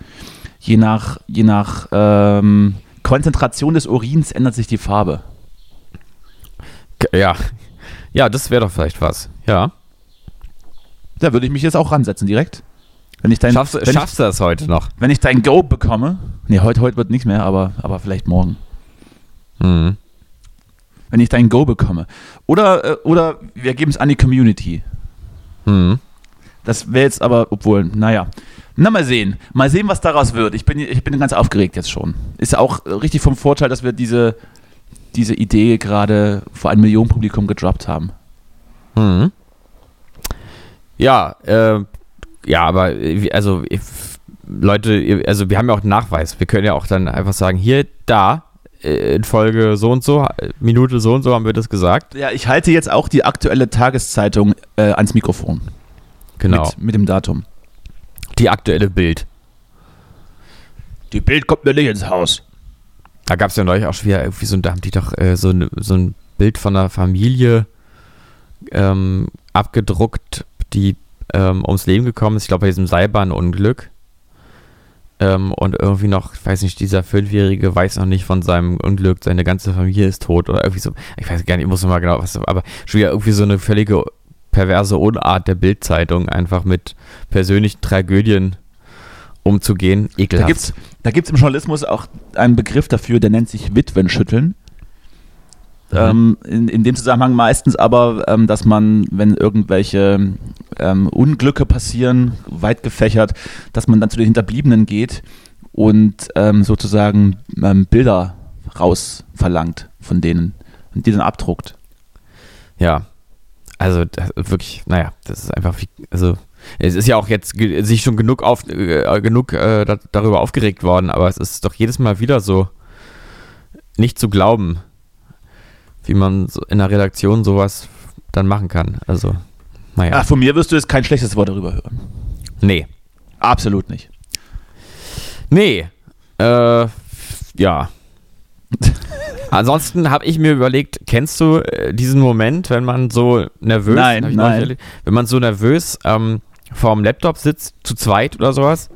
S3: je nach, je nach ähm, Konzentration des Urins ändert sich die Farbe.
S2: Ja. Ja, das wäre doch vielleicht was. Ja.
S3: Da würde ich mich jetzt auch ransetzen direkt. Wenn ich dein,
S2: Schaffst,
S3: wenn,
S2: schaffst du das heute noch?
S3: ich, wenn ich dein Go bekomme, nee, heute, heute wird nichts mehr, aber, aber vielleicht morgen.
S2: Mhm.
S3: Wenn ich dein Go bekomme. Oder, äh, oder wir geben es an die Community.
S2: Mhm.
S3: Das wäre jetzt aber, obwohl, naja. Na, mal sehen. Mal sehen, was daraus wird. Ich bin, ich bin ganz aufgeregt jetzt schon. Ist ja auch äh, richtig vom Vorteil, dass wir diese, diese Idee gerade vor einem Millionenpublikum gedroppt haben.
S2: Mhm. Ja, äh, ja, aber äh, also ich, Leute, also wir haben ja auch einen Nachweis. Wir können ja auch dann einfach sagen, hier, da, äh, in Folge so und so, äh, Minute so und so haben wir das gesagt.
S3: Ja, ich halte jetzt auch die aktuelle Tageszeitung äh, ans Mikrofon.
S2: Genau.
S3: Mit, mit dem Datum.
S2: Die aktuelle Bild.
S3: Die Bild kommt mir nicht ins Haus.
S2: Da gab es ja neulich auch schon wieder irgendwie so, da haben die doch äh, so, ne, so ein Bild von einer Familie ähm, abgedruckt, die ähm, ums Leben gekommen ist. Ich glaube, bei diesem Seilbahnunglück. Ähm, und irgendwie noch, ich weiß nicht, dieser Fünfjährige weiß noch nicht von seinem Unglück, seine ganze Familie ist tot oder irgendwie so. Ich weiß gar nicht, ich muss noch mal genau was, aber schon wieder irgendwie so eine völlige perverse Unart der Bildzeitung, einfach mit persönlichen Tragödien umzugehen.
S3: Da
S2: Ekelhaft.
S3: gibt es da gibt's im Journalismus auch einen Begriff dafür, der nennt sich Witwenschütteln.
S2: Mhm.
S3: Ähm, in, in dem Zusammenhang meistens aber, ähm, dass man, wenn irgendwelche ähm, Unglücke passieren, weit gefächert, dass man dann zu den Hinterbliebenen geht und ähm, sozusagen ähm, Bilder raus verlangt von denen und die dann abdruckt.
S2: Ja, also das, wirklich, naja, das ist einfach, wie, also es ist ja auch jetzt sich schon genug auf, äh, genug äh, da, darüber aufgeregt worden, aber es ist doch jedes Mal wieder so nicht zu glauben, wie man so in der Redaktion sowas dann machen kann. Also, naja,
S3: Ach, von mir wirst du jetzt kein schlechtes Wort darüber hören.
S2: nee,
S3: Absolut nicht.
S2: nee, äh, ja. Ansonsten habe ich mir überlegt, kennst du äh, diesen Moment, wenn man so nervös,
S3: Nein, nein.
S2: erlebt, wenn man so nervös ähm, vorm Laptop sitzt, zu zweit oder sowas,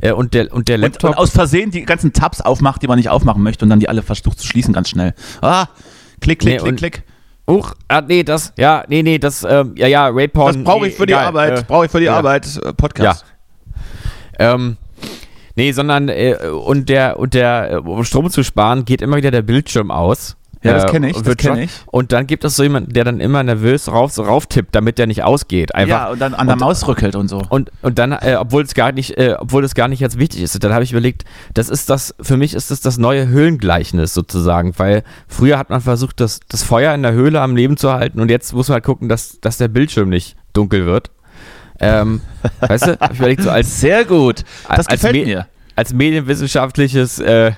S2: äh, und der, und der
S3: Und,
S2: Laptop,
S3: und aus Versehen die ganzen Tabs aufmacht, die man nicht aufmachen möchte und dann die alle versucht zu schließen ganz schnell. Ah, klick, klick,
S2: Nee,
S3: klick,
S2: und-
S3: klick.
S2: Uch, ah, nee, das, ja, nee, nee, das, ähm, ja, ja, Rayporn.
S3: Das brauche ich für die
S2: egal,
S3: Arbeit.
S2: äh,
S3: brauche ich für die
S2: ja.
S3: Arbeit. Äh, Podcast.
S2: Ähm, nee, sondern, äh, und der, und der, äh, um Strom zu sparen, geht immer wieder der Bildschirm aus.
S3: Ja, das
S2: Äh,
S3: kenn ich,
S2: und
S3: das
S2: wird
S3: kenn
S2: schwach.
S3: ich.
S2: Und dann gibt es so jemanden, der dann immer nervös rauf, rauftippt, damit der nicht ausgeht. Einfach.
S3: Ja, und dann an der
S2: und-
S3: Maus rückelt und so.
S2: Und, und dann, äh, obwohl es gar nicht, äh, obwohl es gar nicht jetzt wichtig ist, dann habe ich überlegt, das ist das, für mich ist das das neue Höhlengleichnis sozusagen, weil früher hat man versucht, das, das Feuer in der Höhle am Leben zu halten und jetzt muss man halt gucken, dass, dass der Bildschirm nicht dunkel wird. Ähm, weißt du, ich überlegt, so als,
S3: Sehr gut. Das
S2: als
S3: gefällt
S2: Me-
S3: mir.
S2: als medienwissenschaftliches äh,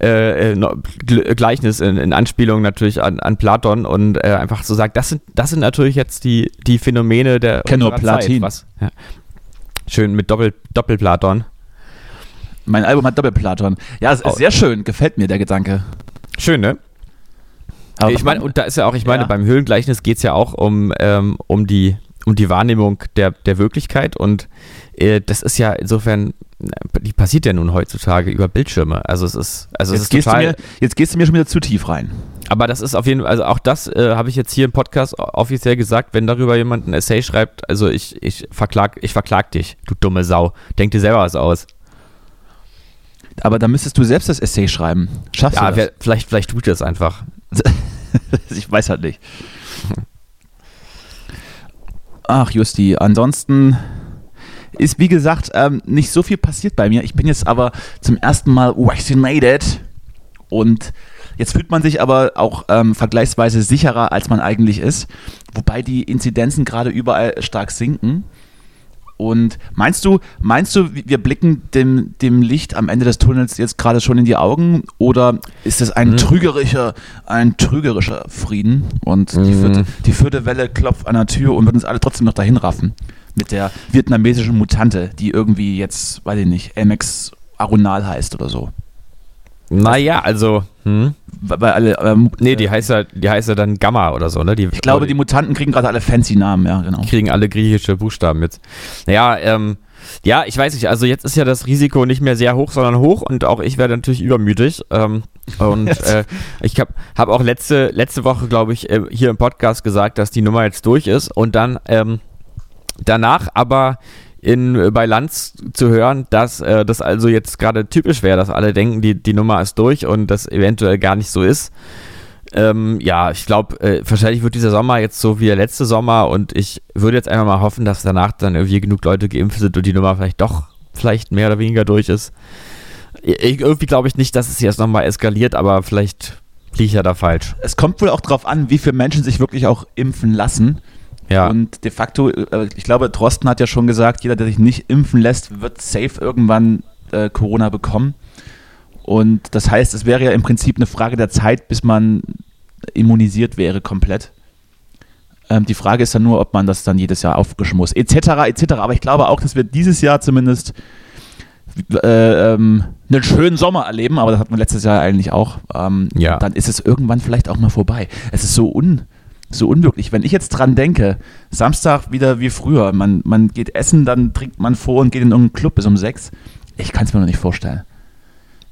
S2: äh, äh, Gleichnis in, in Anspielung natürlich an, an Platon und äh, einfach so sagt, das sind, das sind natürlich jetzt die, die Phänomene der
S3: Kenn nur
S2: unserer Zeit,
S3: Platin.
S2: was, ja. Schön mit Doppel, Doppelplaton.
S3: Mein Album hat Doppelplaton. Ja, es ist
S2: Oh.
S3: sehr schön. Gefällt mir der Gedanke.
S2: Schön, ne?
S3: Aber
S2: ich meine, und da ist ja auch, ich meine,
S3: Ja.
S2: beim Höhlengleichnis geht es ja auch um, ähm, um, die, um die Wahrnehmung der, der Wirklichkeit und äh, das ist ja insofern, die passiert ja nun heutzutage über Bildschirme. Also es ist, also es
S3: jetzt,
S2: ist
S3: gehst du
S2: total,
S3: mir, jetzt gehst du mir schon wieder zu tief rein.
S2: aber das ist auf jeden Fall, also auch das äh, habe ich jetzt hier im Podcast offiziell gesagt, wenn darüber jemand ein Essay schreibt, also ich, ich verklag, ich verklag dich, du dumme Sau. Denk dir selber was aus.
S3: Aber da müsstest du selbst das Essay schreiben. Schaffst
S2: Ja,
S3: du
S2: wer, vielleicht, vielleicht tut das einfach.
S3: das? ich weiß halt nicht. Ach, Justi, ansonsten ist, wie gesagt, ähm, nicht so viel passiert bei mir. Ich bin jetzt aber zum ersten Mal vaccinated und jetzt fühlt man sich aber auch ähm, vergleichsweise sicherer, als man eigentlich ist. Wobei die Inzidenzen gerade überall stark sinken. Und meinst du, meinst du, wir blicken dem, dem Licht am Ende des Tunnels jetzt gerade schon in die Augen? Oder ist es ein
S2: Hm.
S3: trügerischer, ein trügerischer Frieden? Und die,
S2: Hm.
S3: vierte, die vierte Welle klopft an der Tür und wird uns alle trotzdem noch dahin raffen. Mit der vietnamesischen Mutante, die irgendwie jetzt, weiß ich nicht, MX Arunal heißt oder so.
S2: Naja, also, hm?
S3: Weil alle, ähm,
S2: Nee, die heißt ja, die heißt ja dann Gamma oder so, ne? Die,
S3: ich glaube, die Mutanten kriegen gerade alle fancy Namen, ja, genau.
S2: kriegen alle griechische Buchstaben jetzt. Naja, ähm, ja, ich weiß nicht, also jetzt ist ja das Risiko nicht mehr sehr hoch, sondern hoch und auch ich werde natürlich übermütig. Ähm, und äh, ich habe hab auch letzte, letzte Woche, glaube ich, äh, hier im Podcast gesagt, dass die Nummer jetzt durch ist und dann ähm, danach aber in, äh, bei Lanz zu hören, dass äh, das also jetzt gerade typisch wäre, dass alle denken, die, die Nummer ist durch und das eventuell gar nicht so ist. Ähm, ja, ich glaube, äh, wahrscheinlich wird dieser Sommer jetzt so wie der letzte Sommer und ich würde jetzt einfach mal hoffen, dass danach dann irgendwie genug Leute geimpft sind und die Nummer vielleicht doch vielleicht mehr oder weniger durch ist. Ich, irgendwie glaube ich nicht, dass es jetzt nochmal eskaliert, aber vielleicht liege ich ja da falsch.
S3: Es kommt wohl auch darauf an, wie viele Menschen sich wirklich auch impfen lassen.
S2: Ja.
S3: Und de facto, äh, ich glaube, Drosten hat ja schon gesagt, jeder, der sich nicht impfen lässt, wird safe irgendwann äh, Corona bekommen. Und das heißt, es wäre ja im Prinzip eine Frage der Zeit, bis man immunisiert wäre komplett. Ähm, die Frage ist dann nur, ob man das dann jedes Jahr auffrischen muss, etc., etc. Aber ich glaube auch, dass wir dieses Jahr zumindest äh, ähm, einen schönen Sommer erleben, aber das hatten wir letztes Jahr eigentlich auch. Ähm,
S2: Ja.
S3: Dann ist es irgendwann vielleicht auch mal vorbei. Es ist so un so unwirklich. Wenn ich jetzt dran denke, Samstag wieder wie früher, man, man geht essen, dann trinkt man vor und geht in irgendeinen Club bis um sechs. Ich kann es mir noch nicht vorstellen.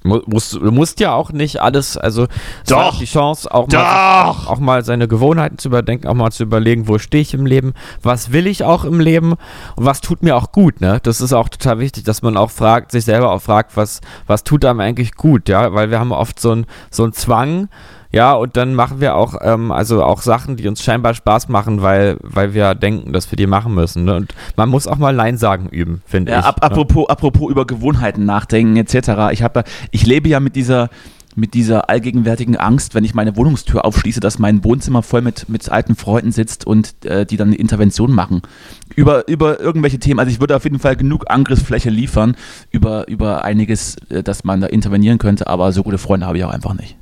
S2: Mu- Musst, du musst ja auch nicht alles, also
S3: Doch.
S2: die Chance, auch mal, auch mal seine Gewohnheiten zu überdenken, auch mal zu überlegen, wo stehe ich im Leben, was will ich auch im Leben und was tut mir auch gut, ne? Das ist auch total wichtig, dass man auch fragt, sich selber auch fragt, was, was tut einem eigentlich gut, ja, weil wir haben oft so einen so einen Zwang, ja, und dann machen wir auch, ähm, also auch Sachen, die uns scheinbar Spaß machen, weil, weil wir denken, dass wir die machen müssen. Ne? Und man muss auch mal Nein sagen üben, finde
S3: Ja,
S2: ich.
S3: ab,
S2: ne?
S3: apropos, apropos über Gewohnheiten nachdenken etc. Ich, hab, ich lebe ja mit dieser, mit dieser allgegenwärtigen Angst, wenn ich meine Wohnungstür aufschließe, dass mein Wohnzimmer voll mit, mit alten Freunden sitzt und äh, die dann eine Intervention machen. Über, über irgendwelche Themen. Also ich würde auf jeden Fall genug Angriffsfläche liefern über, über einiges, äh, dass man da intervenieren könnte, aber so gute Freunde habe ich auch einfach nicht.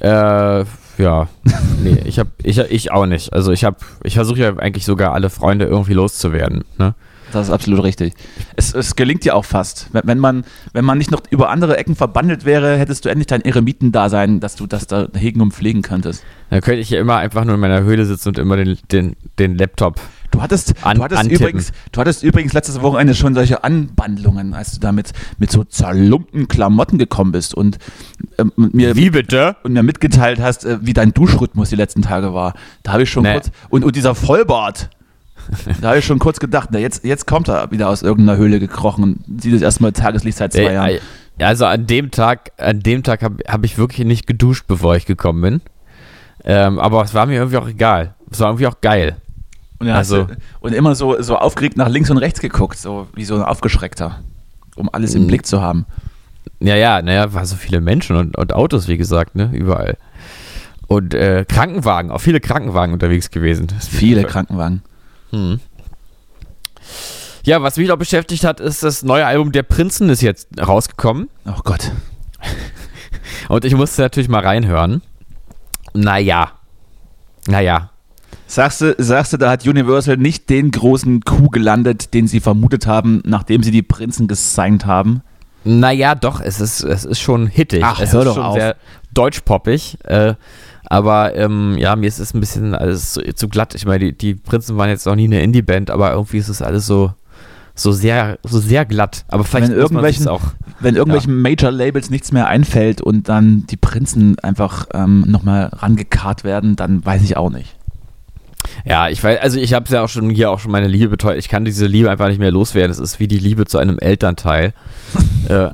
S2: Äh, ja. nee, ich hab, ich, ich auch nicht. Also ich habe, ich versuche ja eigentlich sogar alle Freunde irgendwie loszuwerden. Ne?
S3: Das ist absolut richtig. Es, es gelingt dir auch fast. Wenn, wenn, man, wenn man nicht noch über andere Ecken verbandelt wäre, hättest du endlich dein Eremitendasein, dass du das da hegen und pflegen könntest.
S2: Dann könnte ich ja immer einfach nur in meiner Höhle sitzen und immer den, den, den Laptop.
S3: Du hattest,
S2: An-
S3: du, hattest
S2: antippen.
S3: übrigens, du hattest übrigens letztes Wochenende schon solche Anwandlungen, als du da mit, so zerlumpten Klamotten gekommen bist und ähm, mir,
S2: Wie bitte?
S3: und mir mitgeteilt hast, äh, wie dein Duschrhythmus die letzten Tage war. Da habe ich schon
S2: Nee.
S3: kurz. Und, und dieser Vollbart. da habe ich schon kurz gedacht, na, jetzt, jetzt kommt er wieder aus irgendeiner Höhle gekrochen und sieht das erstmal Tageslicht seit zwei Jahren.
S2: Äh, ja, also an dem Tag, an dem Tag habe hab ich wirklich nicht geduscht, bevor ich gekommen bin. Ähm, aber es war mir irgendwie auch egal. Es war irgendwie auch geil.
S3: Und,
S2: Also-
S3: hat, und immer so, so aufgeregt nach links und rechts geguckt, so wie so ein Aufgeschreckter, um alles im
S2: Mhm.
S3: Blick zu haben.
S2: Ja, ja, naja, war so viele Menschen und, und Autos, wie gesagt, ne, überall. Und äh, Krankenwagen, auch viele Krankenwagen unterwegs gewesen.
S3: Viele Krankenwagen.
S2: Hm. Ja, was mich noch beschäftigt hat, ist das neue Album Der Prinzen ist jetzt rausgekommen.
S3: Oh Gott.
S2: Und ich musste natürlich mal reinhören. Naja. Naja.
S3: Sagst du, sagst du, da hat Universal nicht den großen Coup gelandet, den sie vermutet haben, nachdem sie die Prinzen gesigned haben?
S2: Naja, doch, es ist, es ist schon hittig.
S3: Ach,
S2: es
S3: hör
S2: ist
S3: doch
S2: schon
S3: auf.
S2: sehr deutschpoppig. Äh, aber ähm, ja, mir ist es ein bisschen alles zu, zu glatt. Ich meine, die, die Prinzen waren jetzt noch nie eine Indie-Band, aber irgendwie ist es alles so, so sehr, so sehr glatt. Aber vielleicht
S3: Wenn irgendwelchen-
S2: auch.
S3: Wenn irgendwelchen Major-Labels nichts mehr einfällt und dann die Prinzen einfach ähm, nochmal rangekarrt werden, dann weiß ich auch nicht.
S2: Ja, ich weiß, also ich habe ja auch schon hier auch schon meine Liebe beteuert. Ich kann diese Liebe einfach nicht mehr loswerden. Es ist wie die Liebe zu einem Elternteil. Äh,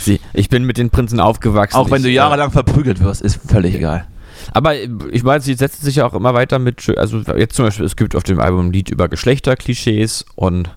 S2: sie, ich bin mit den Prinzen aufgewachsen.
S3: Auch wenn du
S2: ich, äh,
S3: jahrelang verprügelt wirst, ist völlig egal.
S2: Aber ich meine, sie setzen sich ja auch immer weiter mit, also jetzt zum Beispiel, es gibt auf dem Album ein Lied über Geschlechterklischees und,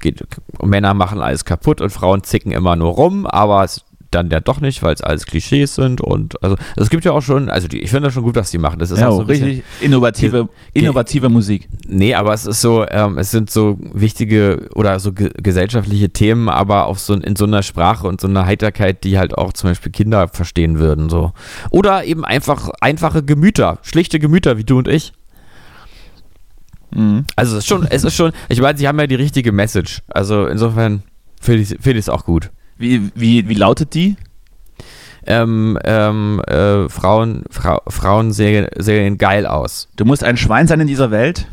S2: geht, und Männer machen alles kaputt und Frauen zicken immer nur rum, aber es dann ja doch nicht, weil es alles Klischees sind und also es gibt ja auch schon, also die, ich finde das schon gut, was die machen. Das ist
S3: Ja,
S2: auch so
S3: richtig innovative, innovative Musik.
S2: Nee, aber es ist so, ähm, es sind so wichtige oder so ge gesellschaftliche Themen, aber auf so in so einer Sprache und so einer Heiterkeit, die halt auch zum Beispiel Kinder verstehen würden. So. Oder eben einfach einfache Gemüter, schlichte Gemüter wie du und ich.
S3: Mhm.
S2: Also es ist schon, es ist schon, ich meine, sie haben ja die richtige Message. Also insofern finde ich finde ich es auch gut.
S3: Wie, wie, wie lautet die?
S2: Ähm, ähm, äh, Frauen, Frau, Frauen sehen, sehen geil aus.
S3: Du musst ein Schwein sein in dieser Welt.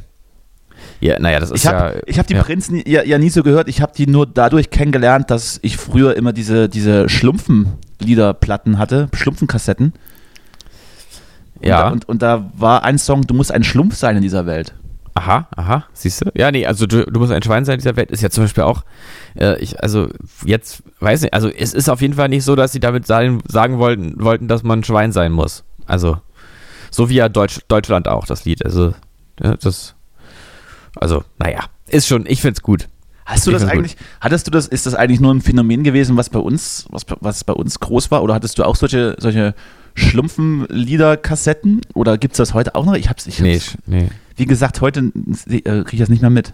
S2: Ja, naja, das ist
S3: Ich habe
S2: ja.
S3: ich hab die
S2: ja.
S3: Prinzen ja, ja nie so gehört. Ich habe die nur dadurch kennengelernt, dass ich früher immer diese, diese Schlumpfen-Liederplatten hatte, Schlumpfenkassetten. Und
S2: Ja.
S3: Da, und, und da war ein Song, du musst ein Schlumpf sein in dieser Welt.
S2: Aha, aha, siehst du? Ja, nee, also du, du musst ein Schwein sein in dieser Welt, ist ja zum Beispiel auch, äh, ich, also jetzt, weiß nicht, also es ist auf jeden Fall nicht so, dass sie damit sagen, sagen wollten, wollten, dass man ein Schwein sein muss. Also, so wie ja Deutsch, Deutschland auch, das Lied. Also, ja, das, also, naja, ist schon, ich find's gut.
S3: Hast du
S2: Ich
S3: das
S2: find's gut.
S3: eigentlich, hattest du das, ist das eigentlich nur ein Phänomen gewesen, was bei uns, was, was bei uns groß war? Oder hattest du auch solche, solche Schlumpfen-Lieder-Kassetten? Oder gibt es das heute auch noch? Ich hab's, ich
S2: Nee,
S3: hab's,
S2: nee.
S3: Wie gesagt, heute äh, kriege ich das nicht mehr mit.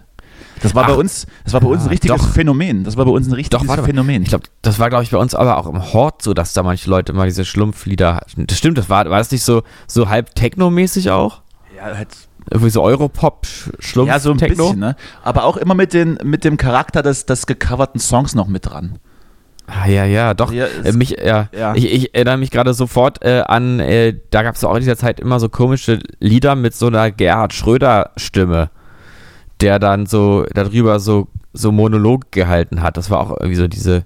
S3: Das war bei
S2: Ach,
S3: uns, das war bei uns ein
S2: ja,
S3: richtiges
S2: doch.
S3: Phänomen. Das war bei uns ein richtiges
S2: Doch.
S3: Phänomen.
S2: Ich glaube, das war, glaube ich, bei uns aber auch im Hort so, dass da manche Leute immer diese Schlumpflieder hatten. Das stimmt, das war, war das nicht so, so halb Techno-mäßig auch?
S3: ja, halt,
S2: Irgendwie so Europop, Sch- Schlumpf,
S3: ja, so ein
S2: Techno?
S3: bisschen, ne? Aber auch immer mit, den, mit dem Charakter des, des gecoverten Songs noch mit dran.
S2: Ah, ja, ja, doch.
S3: Ja,
S2: äh, mich, ja,
S3: ja.
S2: Ich, ich erinnere mich gerade sofort äh, an, äh, da gab es auch in dieser Zeit immer so komische Lieder mit so einer Gerhard Schröder-Stimme, der dann so darüber so, so Monolog gehalten hat. Das war auch irgendwie so diese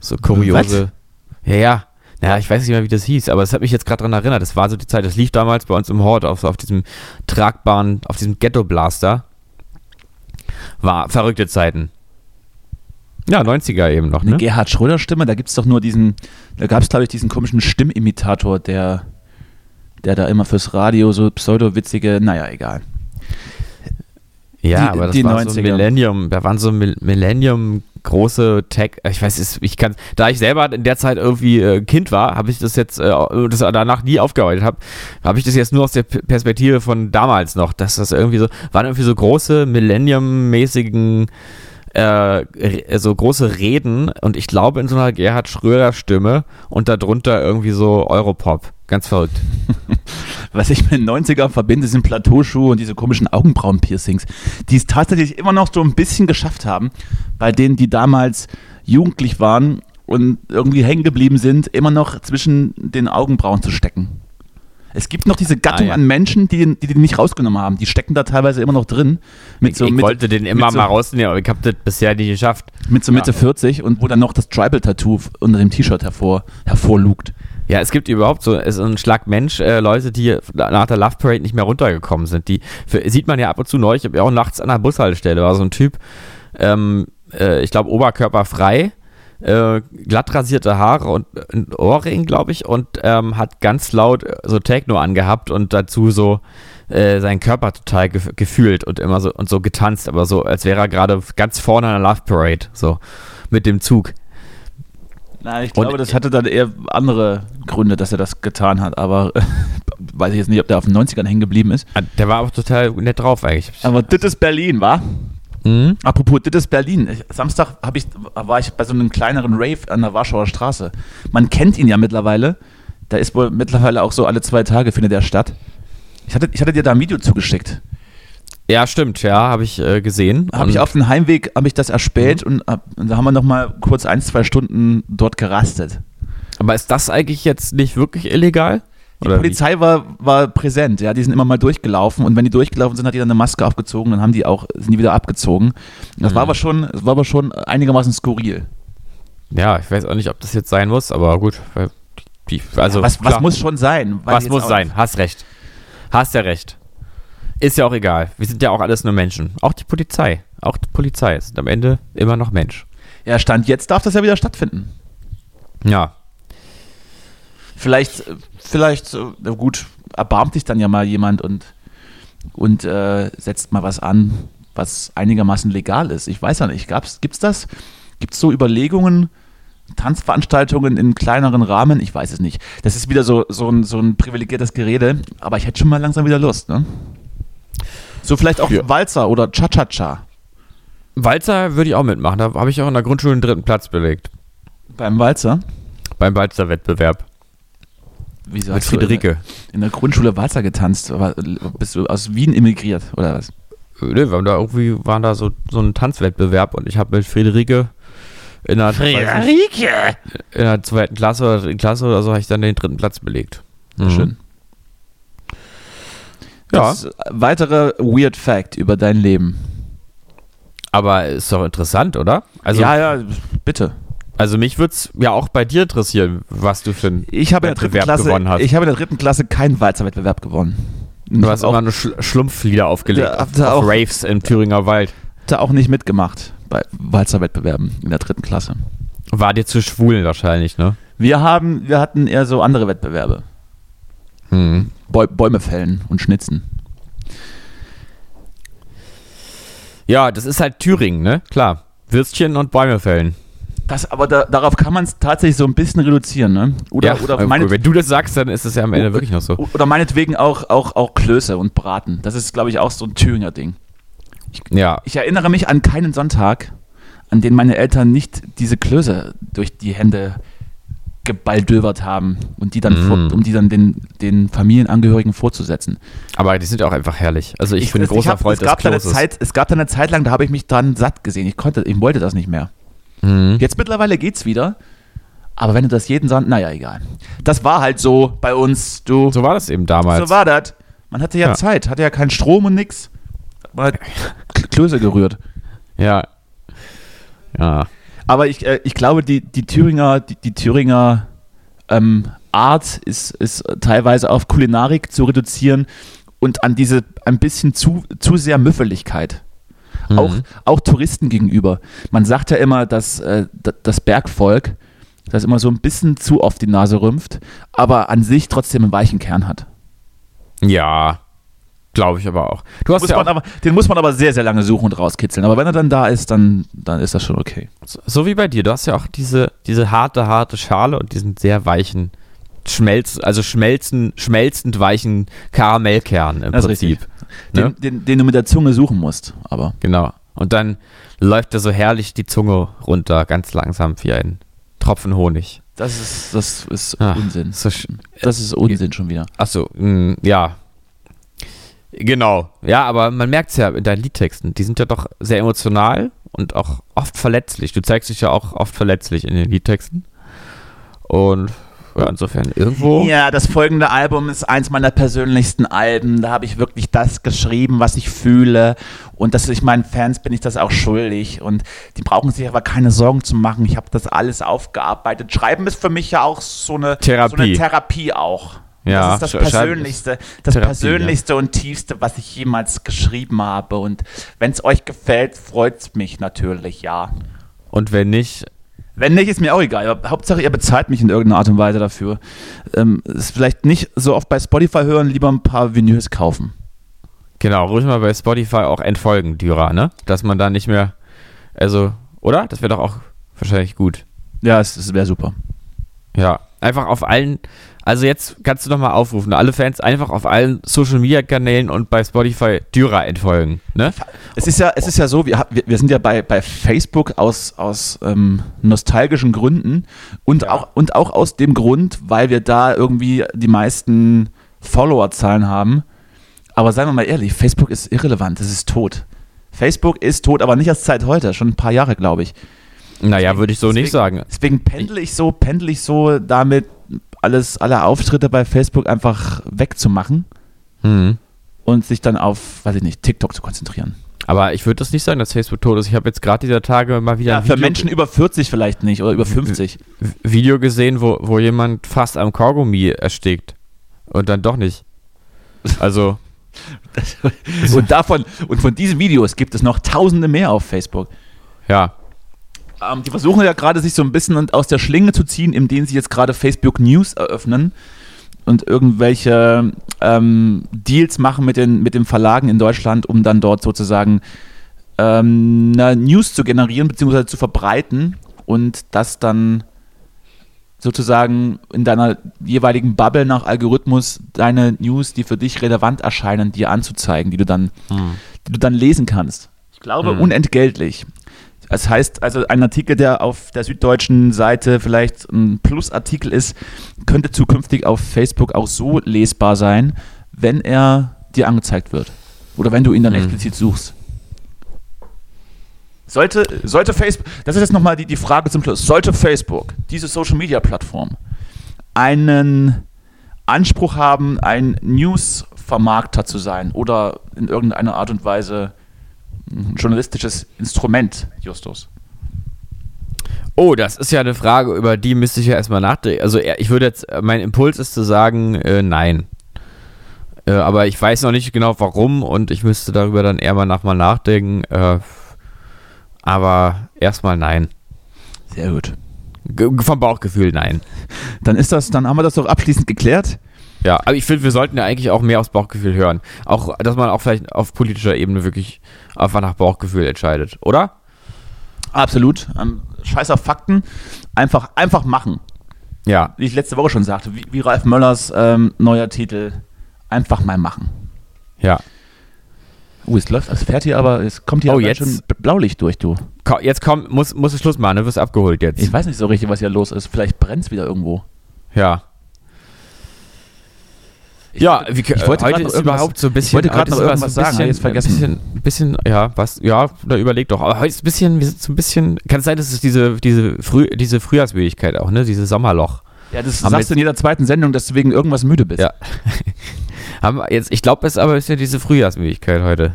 S2: so kuriose. Ja, ja. Ja, ich weiß nicht mehr, wie das hieß, aber es hat mich jetzt gerade dran erinnert. Das war so die Zeit, das lief damals bei uns im Hort auf, auf diesem tragbaren, auf diesem Ghetto-Blaster. War verrückte Zeiten. Ja, 90er eben noch,
S3: Eine
S2: ne?
S3: Gerhard Schröder-Stimme, da gibt es doch nur diesen, da gab es, glaube ich, diesen komischen Stimmimitator, der, der da immer fürs Radio so pseudo-witzige, naja, egal.
S2: Ja,
S3: Die-
S2: aber das
S3: die
S2: war so
S3: 90er.
S2: ein Millennium, da waren so Mil- Millennium große Tech, ich weiß es, ich kann, da ich selber in der Zeit irgendwie äh, Kind war, habe ich das jetzt, äh, das danach nie aufgearbeitet habe, habe ich das jetzt nur aus der Perspektive von damals noch, dass das irgendwie so, waren irgendwie so große Millennium-mäßigen äh, so große Reden und ich glaube in so einer Gerhard Schröder Stimme und darunter irgendwie so Europop. Ganz verrückt.
S3: Was ich mit den 90er verbinde, sind Plateauschuhe und diese komischen Augenbrauen-Piercings, die es tatsächlich immer noch so ein bisschen geschafft haben, bei denen, die damals jugendlich waren und irgendwie hängen geblieben sind, immer noch zwischen den Augenbrauen zu stecken. Es gibt noch diese Gattung
S2: Ah, ja.
S3: an Menschen, die, die die nicht rausgenommen haben. Die stecken da teilweise immer noch drin. Mit so,
S2: ich
S3: mit,
S2: wollte den immer
S3: so,
S2: mal rausnehmen, aber ich habe das bisher nicht geschafft.
S3: Mit so Mitte
S2: Ja.
S3: 40 und wo dann noch das Tribal-Tattoo unter dem T-Shirt hervor, hervorlugt.
S2: Ja, es gibt überhaupt so, es ist ein Schlag Mensch, äh, Leute, die nach der Love Parade nicht mehr runtergekommen sind. Die für, sieht man ja ab und zu neu. Ich habe ja auch nachts an der Bushaltestelle war so ein Typ, ähm, äh, ich glaube oberkörperfrei, äh, glatt rasierte Haare und ein Ohrring, glaube ich, und ähm, hat ganz laut äh, so Techno angehabt und dazu so äh, seinen Körper total gef gefühlt und immer so und so getanzt, aber so, als wäre er gerade ganz vorne an der Love Parade, so mit dem Zug.
S3: Na, ich
S2: Und-
S3: glaube, das hatte dann eher andere Gründe, dass er das getan hat, aber weiß ich jetzt nicht, ob der auf den 90ern hängen geblieben ist.
S2: Ah, Der war auch total nett drauf eigentlich.
S3: Aber das ist Berlin, wa?
S2: Mhm.
S3: Apropos, das ist Berlin. Ich, Samstag ich, war ich bei so einem kleineren Rave an der Warschauer Straße. Man kennt ihn ja mittlerweile. Da ist wohl mittlerweile auch so alle zwei Tage findet er statt. Ich hatte, ich hatte dir da ein Video zugeschickt.
S2: Ja, stimmt, ja, habe ich äh, gesehen.
S3: Habe ich auf dem Heimweg, habe ich das erspäht und, hab, und da haben wir noch mal kurz ein, zwei Stunden dort gerastet.
S2: Aber ist das eigentlich jetzt nicht wirklich illegal?
S3: Die
S2: Oder wie?
S3: Polizei war, war präsent, ja, die sind immer mal durchgelaufen und wenn die durchgelaufen sind, hat die dann eine Maske aufgezogen, dann haben die auch, sind die wieder abgezogen. Das
S2: Mhm.
S3: war aber schon, das war aber schon einigermaßen skurril.
S2: Ja, ich weiß auch nicht, ob das jetzt sein muss, aber gut. also,
S3: was, was
S2: klar.
S3: muss schon sein?
S2: Was muss sein? Hast recht. Hast ja recht. Ist ja auch egal. Wir sind ja auch alles nur Menschen. Auch die Polizei. Auch die Polizei ist am Ende immer noch Mensch.
S3: Ja, Stand jetzt darf das ja wieder stattfinden.
S2: Ja.
S3: Vielleicht, vielleicht, äh, gut, erbarmt sich dann ja mal jemand und, und äh, setzt mal was an, was einigermaßen legal ist. Ich weiß ja nicht, gibt es das? Gibt es so Überlegungen, Tanzveranstaltungen in kleineren Rahmen? Ich weiß es nicht. Das ist wieder so, so, ein, so ein privilegiertes Gerede, aber ich hätte schon mal langsam wieder Lust. Ne? So vielleicht auch
S2: Ja.
S3: Walzer oder Cha-Cha-Cha.
S2: Walzer würde ich auch mitmachen. Da habe ich auch in der Grundschule den dritten Platz belegt.
S3: Beim Walzer?
S2: Beim Walzer-Wettbewerb.
S3: Wieso
S2: Mit
S3: hast du in der-
S2: Friederike.
S3: Grundschule Walzer getanzt? Aber Bist du aus Wien emigriert oder was?
S2: Nee, wir haben da irgendwie waren da so, so ein Tanzwettbewerb und ich habe mit Friederike in der, weiß nicht, in der zweiten Klasse oder dritten Klasse oder so habe ich dann den dritten Platz belegt. Mhm.
S3: Schön.
S2: Ja.
S3: Das ist ein weiterer Weird Fact über dein Leben.
S2: Aber ist doch interessant, oder? Also,
S3: ja, ja, bitte.
S2: Also mich würde es ja auch bei dir interessieren, was du für ein
S3: Ich habe in der dritten
S2: Wettbewerb
S3: Klasse,
S2: gewonnen hast.
S3: ich habe in der dritten Klasse keinen Walzerwettbewerb gewonnen.
S2: Du hast
S3: habe
S2: immer
S3: auch,
S2: nur Schl Schlumpflieder aufgelegt
S3: Ja,
S2: auf, auf
S3: auch.
S2: Raves im Thüringer Wald.
S3: da auch nicht mitgemacht bei Walzerwettbewerben in der dritten Klasse.
S2: War dir zu schwul wahrscheinlich, ne?
S3: Wir haben, wir hatten eher so andere Wettbewerbe.
S2: Mhm.
S3: Bäu Bäume fällen und schnitzen.
S2: Ja, das ist halt Thüringen, ne? Klar. Würstchen und Bäume fällen.
S3: Das, aber da, darauf kann man es tatsächlich so ein bisschen reduzieren, ne? Oder,
S2: ja,
S3: oder, meinet,
S2: wenn du das sagst, dann ist es ja am Ende wirklich noch so.
S3: oder meinetwegen auch, auch, auch Klöße und Braten. Das ist, glaube ich, auch so ein Thüringer Ding.
S2: Ja,
S3: Ich erinnere mich an keinen Sonntag, an den meine Eltern nicht diese Klöße durch die Hände gebaldövert haben und die dann
S2: Mm.
S3: vor, um die dann den, den Familienangehörigen vorzusetzen.
S2: aber die sind auch einfach herrlich. Also ich, bin ein
S3: es-
S2: großer
S3: hab-
S2: Freund
S3: es
S2: des
S3: gab, da eine
S2: Kloses.
S3: Zeit, es gab da eine Zeit lang, da habe ich mich dran satt gesehen. Ich konnte, ich wollte das nicht mehr.
S2: Mhm.
S3: Jetzt mittlerweile geht's wieder. Aber wenn du das jeden Sonntag, naja, egal. Das war halt so bei uns, du.
S2: So war das eben damals.
S3: So war das. Man hatte ja,
S2: Ja.
S3: Zeit, hatte ja keinen Strom und nix. Man hat Klöße gerührt.
S2: ja. Ja.
S3: Aber ich, äh, ich glaube, die, die Thüringer, die, die Thüringer ähm, Art ist, ist teilweise auf Kulinarik zu reduzieren und an diese ein bisschen zu, zu sehr Müffeligkeit. Auch,
S2: Mhm.
S3: auch Touristen gegenüber. Man sagt ja immer, dass äh, das Bergvolk das immer so ein bisschen zu oft die Nase rümpft, aber an sich trotzdem einen weichen Kern hat.
S2: Ja. Glaube ich aber auch. Du hast
S3: Muss
S2: ja auch,
S3: aber, den muss man aber sehr, sehr lange suchen und rauskitzeln. Aber wenn er dann da ist, dann, dann ist das schon okay.
S2: so wie bei dir, du hast ja auch diese, diese harte, harte Schale und diesen sehr weichen, schmelz, also schmelzen, schmelzend weichen Karamellkern im
S3: Das
S2: Prinzip.
S3: Den,
S2: Ne?
S3: den, den du mit der Zunge suchen musst. Aber
S2: Genau. Und dann läuft da so herrlich die Zunge runter, ganz langsam wie ein Tropfen Honig.
S3: das ist, das ist
S2: Ah,
S3: Unsinn.
S2: So
S3: Das ist Unsinn schon wieder.
S2: Achso, mh, ja. Genau. Ja, aber man merkt es ja in deinen Liedtexten. Die sind ja doch sehr emotional und auch oft verletzlich. Du zeigst dich ja auch oft verletzlich in den Liedtexten. Und ja, insofern irgendwo.
S3: Ja, das folgende Album ist eins meiner persönlichsten Alben. Da habe ich wirklich das geschrieben, was ich fühle. Und das ich meinen Fans bin ich das auch schuldig. Und die brauchen sich aber keine Sorgen zu machen. Ich habe das alles aufgearbeitet. Schreiben ist für mich ja auch so eine
S2: Therapie.
S3: So eine Therapie auch.
S2: Ja,
S3: das ist das Persönlichste, das
S2: Therapie,
S3: Persönlichste und Tiefste, was ich jemals geschrieben habe. Und wenn es euch gefällt, freut es mich natürlich, ja.
S2: Und wenn nicht,
S3: Wenn nicht, ist mir auch egal. Aber Hauptsache, ihr bezahlt mich in irgendeiner Art und Weise dafür. Ähm, ist vielleicht nicht so oft bei Spotify hören, lieber ein paar Vinyls kaufen.
S2: genau, ruhig mal bei Spotify auch entfolgen, Dyra, ne? Dass man da nicht mehr. Also, oder? Das wäre doch auch wahrscheinlich gut.
S3: Ja, es, es wäre super.
S2: Ja, einfach auf allen. Also jetzt kannst du nochmal aufrufen, alle Fans einfach auf allen Social Media Kanälen und bei Spotify Dyra entfolgen, ne?
S3: Es ist ja, es ist ja so, wir, wir, sind ja bei, bei Facebook aus, aus ähm, nostalgischen Gründen und,
S2: Ja.
S3: auch, und auch aus dem Grund, weil wir da irgendwie die meisten Followerzahlen haben. Aber seien wir mal ehrlich, Facebook ist irrelevant, es ist tot. Facebook ist tot, aber nicht erst seit heute, schon ein paar Jahre, glaube ich.
S2: Naja, würde ich so nicht
S3: deswegen-
S2: sagen.
S3: Deswegen pendle ich so, pendle ich so damit, alles, alle Auftritte bei Facebook einfach wegzumachen
S2: Mhm.
S3: und sich dann auf, weiß ich nicht, TikTok zu konzentrieren.
S2: Aber ich würde das nicht sagen, dass Facebook tot ist. Ich habe jetzt gerade dieser Tage mal wieder
S3: Ja, für Menschen über 40 vielleicht nicht oder über 50.
S2: Video gesehen, wo, wo jemand fast am Kaugummi erstickt. Und dann doch nicht. Also,
S3: Und davon, und von diesen Videos gibt es noch tausende mehr auf Facebook.
S2: ja.
S3: Ähm, die versuchen ja gerade sich so ein bisschen aus der Schlinge zu ziehen, indem sie jetzt gerade Facebook News eröffnen und irgendwelche ähm, Deals machen mit den, mit den Verlagen in Deutschland, um dann dort sozusagen ähm, News zu generieren bzw. zu verbreiten und das dann sozusagen in deiner jeweiligen Bubble nach Algorithmus deine News, die für dich relevant erscheinen, dir anzuzeigen, die du dann, hm. die du dann lesen kannst. Ich glaube, hm. unentgeltlich. Das heißt, also ein Artikel, der auf der süddeutschen Seite vielleicht ein Plusartikel ist, könnte zukünftig auf Facebook auch so lesbar sein, wenn er dir angezeigt wird. Oder wenn du ihn dann hm. explizit suchst. Sollte, sollte Facebook, das ist jetzt nochmal die, die Frage zum Schluss, sollte Facebook, diese Social Media Plattform, einen Anspruch haben, ein News-Vermarkter zu sein oder in irgendeiner Art und Weise ein journalistisches Instrument, Justus?
S2: Oh, das ist ja eine Frage, über die müsste ich ja erstmal nachdenken. Also ich würde jetzt, mein Impuls ist zu sagen, äh, nein. Äh, aber ich weiß noch nicht genau warum und ich müsste darüber dann eher mal nach nachdenken. Äh, aber erstmal nein.
S3: Sehr gut.
S2: G vom Bauchgefühl nein.
S3: Dann ist das, dann haben wir das doch abschließend geklärt.
S2: Ja, aber ich finde, wir sollten ja eigentlich auch mehr aufs Bauchgefühl hören. Auch, dass man auch vielleicht auf politischer Ebene wirklich einfach nach Bauchgefühl entscheidet, oder?
S3: Absolut. Ähm, scheiß auf Fakten. Einfach, einfach machen.
S2: Ja.
S3: Wie ich letzte Woche schon sagte, wie, wie Ralf Möllers ähm, neuer Titel. Einfach mal machen.
S2: Ja.
S3: Uh, es läuft, es fährt hier aber, es kommt hier
S2: oh, jetzt,
S3: schon Blaulicht durch, du.
S2: Jetzt komm, muss, muss es Schluss machen, du wirst abgeholt jetzt.
S3: Ich weiß nicht so richtig, was hier los ist. Vielleicht brennt es wieder irgendwo.
S2: Ja.
S3: Ich, ja, wie, ich wollte heute ist überhaupt so ein bisschen. Ich wollte gerade noch irgendwas sagen,
S2: bisschen, jetzt vergessen. Ein bisschen, bisschen, ja, was, ja, da überleg doch. Aber heute ist ein bisschen, so ein bisschen, kann es sein, dass es diese, diese, Früh, diese Frühjahrsmüdigkeit auch, ne, diese Sommerloch.
S3: Ja, das Haben sagst du in jeder zweiten Sendung, dass du wegen irgendwas müde bist.
S2: Ja. Haben jetzt, ich glaube, es ist aber ist ja diese Frühjahrsmüdigkeit heute.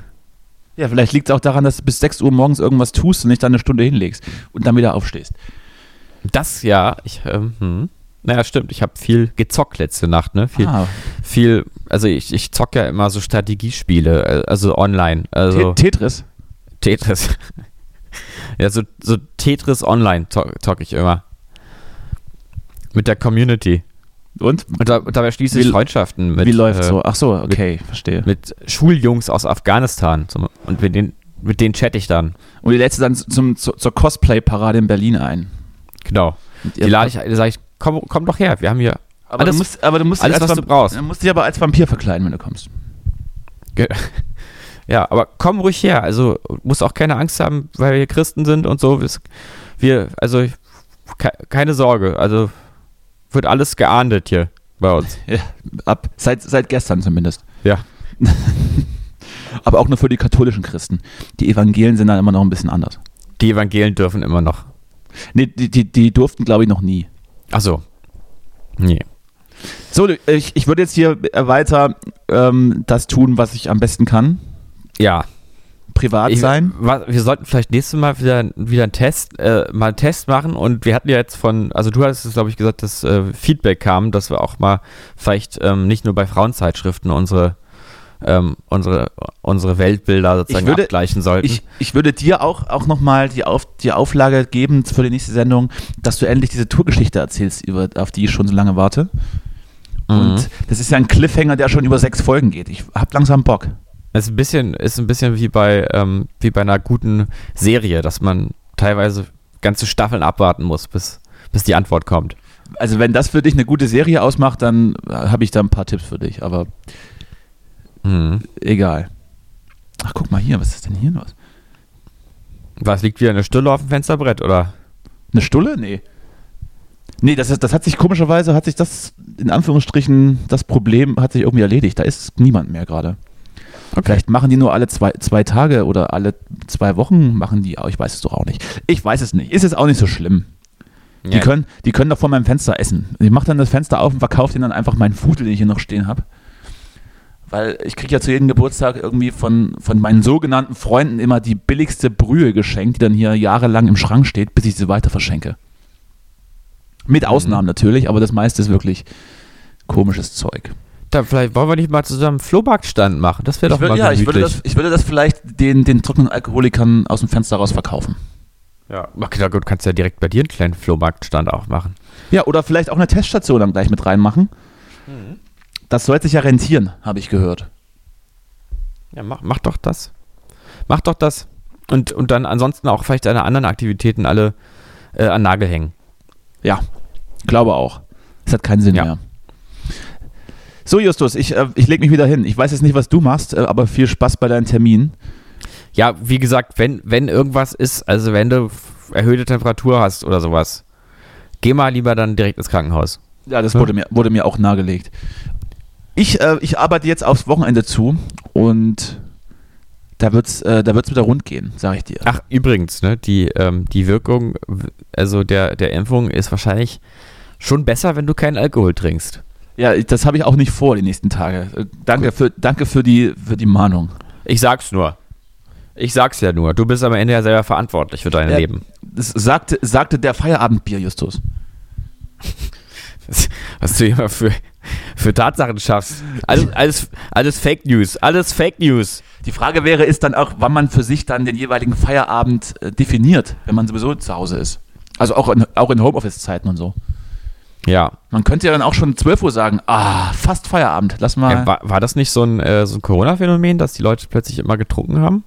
S3: Ja, vielleicht liegt es auch daran, dass du bis 6 Uhr morgens irgendwas tust und nicht dann eine Stunde hinlegst und dann wieder aufstehst.
S2: Das ja, ich, ähm, hm. Naja, stimmt. Ich habe viel gezockt letzte Nacht, ne? Viel, ah. viel also ich, ich zocke ja immer so Strategiespiele, äh, also online. Also
S3: Tetris?
S2: Tetris. ja, so, so Tetris online zocke zock ich immer. Mit der Community.
S3: Und?
S2: Und, da, und dabei schließe ich Freundschaften
S3: mit. Wie läuft äh, so? Ach so, okay, mit, verstehe.
S2: Mit Schuljungs aus Afghanistan. Zum, und mit denen, mit denen chatte ich dann.
S3: Und die du dann zum, zur, zur Cosplay-Parade in Berlin ein.
S2: Genau. Die lade ich, sage ich, komm, komm doch her, wir haben hier
S3: aber alles, du musst, aber du musst
S2: alles, was du brauchst.
S3: Du musst dich aber als Vampir verkleiden, wenn du kommst.
S2: Ja, aber komm ruhig her. Also musst auch keine Angst haben, weil wir Christen sind und so. Wir, also keine Sorge. Also wird alles geahndet hier bei uns.
S3: Ja, ab seit, seit gestern zumindest.
S2: Ja.
S3: aber auch nur für die katholischen Christen. Die Evangelien sind dann immer noch ein bisschen anders.
S2: Die Evangelien dürfen immer noch.
S3: Nee, die, die, die durften, glaube ich, noch nie.
S2: Ach so. Nee.
S3: So, ich, ich würde jetzt hier weiter ähm, das tun, was ich am besten kann.
S2: Ja.
S3: Privat ich, sein.
S2: Wir sollten vielleicht nächstes Mal wieder, wieder einen Test, äh, mal einen Test machen und wir hatten ja jetzt von, also du hast es, glaube ich, gesagt, dass äh, Feedback kam, dass wir auch mal vielleicht ähm, nicht nur bei Frauenzeitschriften unsere ähm, unsere, unsere Weltbilder sozusagen würde, abgleichen sollten.
S3: Ich, ich würde dir auch, auch nochmal die, Auf, die Auflage geben für die nächste Sendung, dass du endlich diese Tourgeschichte erzählst, über, auf die ich schon so lange warte. Mhm. Und das ist ja ein Cliffhanger, der schon über sechs Folgen geht. Ich habe langsam Bock.
S2: Es ist ein bisschen, ist ein bisschen wie bei, ähm, wie bei einer guten Serie, dass man teilweise ganze Staffeln abwarten muss, bis, bis die Antwort kommt.
S3: Also wenn das für dich eine gute Serie ausmacht, dann habe ich da ein paar Tipps für dich. Aber Mhm. Egal. Ach, guck mal hier, was ist denn hier los?
S2: Was liegt wieder eine Stulle auf dem Fensterbrett, oder?
S3: Eine Stulle? Nee. Nee, das, ist, das hat sich komischerweise, hat sich das, in Anführungsstrichen, das Problem hat sich irgendwie erledigt. Da ist niemand mehr gerade. Okay. Vielleicht machen die nur alle zwei, zwei Tage oder alle zwei Wochen machen die, ich weiß es doch auch nicht. Ich weiß es nicht. Ist jetzt auch nicht so schlimm. Ja. Die, können, die können doch vor meinem Fenster essen. Ich mache dann das Fenster auf und verkaufe denen dann einfach meinen Fudel, den ich hier noch stehen habe. Weil ich kriege ja zu jedem Geburtstag irgendwie von, von meinen sogenannten Freunden immer die billigste Brühe geschenkt, die dann hier jahrelang im Schrank steht, bis ich sie weiter verschenke. Mit mhm. Ausnahmen natürlich, aber das meiste ist wirklich komisches Zeug.
S2: Da vielleicht wollen wir nicht mal zusammen Flohmarktstand machen. Das wäre doch
S3: würd,
S2: mal
S3: Ja, ich würde, das, ich würde das vielleicht den, den trockenen Alkoholikern aus dem Fenster raus verkaufen.
S2: Ja, okay, gut, kannst ja direkt bei dir einen kleinen Flohmarktstand auch machen.
S3: Ja, oder vielleicht auch eine Teststation dann gleich mit reinmachen. Das sollte sich ja rentieren, habe ich gehört.
S2: Ja, mach, mach doch das. Mach doch das. Und, und dann ansonsten auch vielleicht deine anderen Aktivitäten alle äh, an Nagel hängen.
S3: Ja, glaube auch. Es hat keinen Sinn
S2: Ja.
S3: mehr. So, Justus, ich, äh, ich lege mich wieder hin. Ich weiß jetzt nicht, was du machst, äh, aber viel Spaß bei deinen Terminen.
S2: Ja, wie gesagt, wenn, wenn irgendwas ist, also wenn du erhöhte Temperatur hast oder sowas, geh mal lieber dann direkt ins Krankenhaus.
S3: Ja, das
S2: Ja.
S3: wurde mir, wurde mir auch nahegelegt. Ich, äh, ich arbeite jetzt aufs Wochenende zu und da wird es äh, da wird's wieder rund gehen, sage ich dir.
S2: Ach, übrigens, ne, die, ähm, die Wirkung, also der, der Impfung ist wahrscheinlich schon besser, wenn du keinen Alkohol trinkst.
S3: Ja, das habe ich auch nicht vor die nächsten Tage. Äh, danke für, danke für, die, für die Mahnung.
S2: Ich sag's nur. Ich sag's ja nur. Du bist am Ende ja selber verantwortlich für dein
S3: Ja.
S2: Leben.
S3: Das sagte, sagte der Feierabendbier, Justus.
S2: Was du immer für, für Tatsachen schaffst. Alles, alles, alles Fake News. Alles Fake News.
S3: Die Frage wäre, ist dann auch, wann man für sich dann den jeweiligen Feierabend äh, definiert, wenn man sowieso zu Hause ist. Also auch in, auch in Homeoffice-Zeiten und so.
S2: Ja.
S3: Man könnte ja dann auch schon 12 Uhr sagen, ah, fast Feierabend, lass mal.
S2: ja war, war das nicht so ein, äh, so ein Corona-Phänomen, dass die Leute plötzlich immer getrunken haben?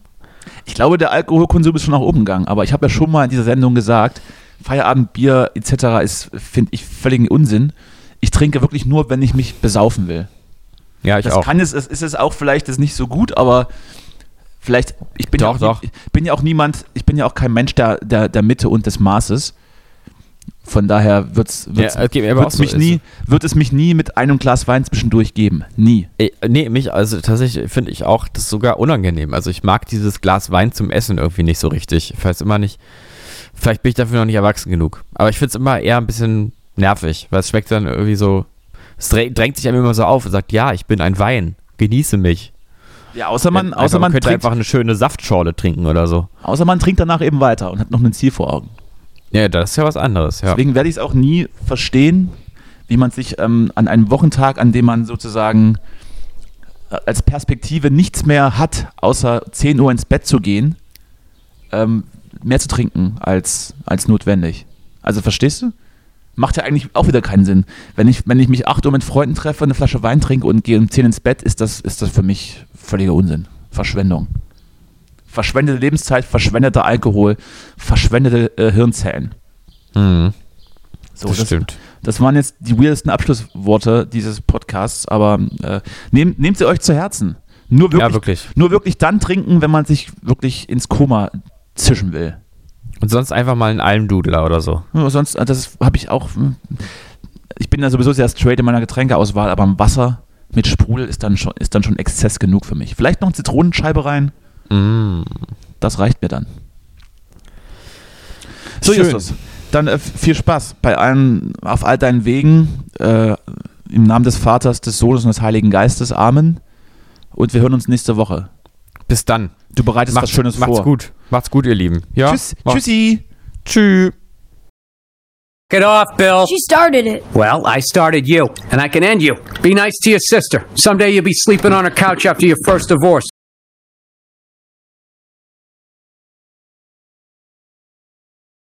S3: Ich glaube, der Alkoholkonsum ist schon nach oben gegangen, aber ich habe ja schon mal in dieser Sendung gesagt, Feierabendbier etc. ist, finde ich, völligen Unsinn. Ich trinke wirklich nur, wenn ich mich besaufen will.
S2: Ja, ich
S3: Das
S2: auch.
S3: kann es, es ist es auch vielleicht ist nicht so gut, aber vielleicht, ich bin,
S2: Doch,
S3: ja, auch,
S2: doch.
S3: nie- ich bin ja auch niemand, ich bin ja auch kein Mensch der, der, der Mitte und des Maßes. Von daher wird's, wird's,
S2: Ja, aber
S3: wird's
S2: so,
S3: mich nie, wird es mich nie mit einem Glas Wein zwischendurch geben. Nie.
S2: Äh, nee, mich, also tatsächlich finde ich auch das sogar unangenehm. Also ich mag dieses Glas Wein zum Essen irgendwie nicht so richtig. Ich weiß immer nicht, vielleicht bin ich dafür noch nicht erwachsen genug. Aber ich finde es immer eher ein bisschen nervig, weil es schmeckt dann irgendwie so, es drä- drängt sich einem immer so auf und sagt, ja, ich bin ein Wein, genieße mich.
S3: Ja, außer man,
S2: Einfach,
S3: außer man,
S2: könnte
S3: trinkt,
S2: einfach eine schöne Saftschorle trinken oder so.
S3: außer man trinkt danach eben weiter und hat noch ein Ziel vor Augen.
S2: Ja, das ist ja was anderes, ja.
S3: Deswegen werde ich es auch nie verstehen, wie man sich ähm, an einem Wochentag, an dem man sozusagen äh, als Perspektive nichts mehr hat, außer 10 Uhr ins Bett zu gehen, ähm, mehr zu trinken als, als notwendig. Also verstehst du? Macht ja eigentlich auch wieder keinen Sinn. Wenn ich, wenn ich mich 8 Uhr mit Freunden treffe, eine Flasche Wein trinke und gehe um 10 ins Bett, ist das, ist das für mich völliger Unsinn. Verschwendung. Verschwendete Lebenszeit, verschwendeter Alkohol, verschwendete äh, Hirnzellen.
S2: Mhm,
S3: So,
S2: das,
S3: das,
S2: stimmt.
S3: das waren jetzt die weirdesten Abschlussworte dieses Podcasts, aber äh, nehmt, nehmt sie euch zu Herzen. Nur wirklich,
S2: Ja, wirklich.
S3: nur wirklich dann trinken, wenn man sich wirklich ins Koma zischen will.
S2: Und sonst einfach mal einen Almdudler oder so.
S3: Ja, sonst, äh, das habe ich auch. hm, Ich bin ja sowieso sehr straight in meiner Getränkeauswahl, aber Wasser mit Sprudel ist dann schon, ist dann schon Exzess genug für mich. Vielleicht noch eine Zitronenscheibe rein,
S2: Mm.
S3: das reicht mir dann. So,
S2: Schön.
S3: Justus, dann äh, viel Spaß bei allen, auf all deinen Wegen. Äh, Im Namen des Vaters, des Sohnes und des Heiligen Geistes. Amen. Und wir hören uns nächste Woche.
S2: Bis dann.
S3: Du bereitest was Schönes
S2: macht's
S3: vor.
S2: gut. Macht's gut, ihr Lieben. Ja?
S3: Tschüss, tschüssi.
S2: Tschüss.
S4: Get off, Bill.
S5: She started it.
S4: Well, I started you, and I can end you. Be nice to your sister. Someday you'll be sleeping on her couch after your first divorce.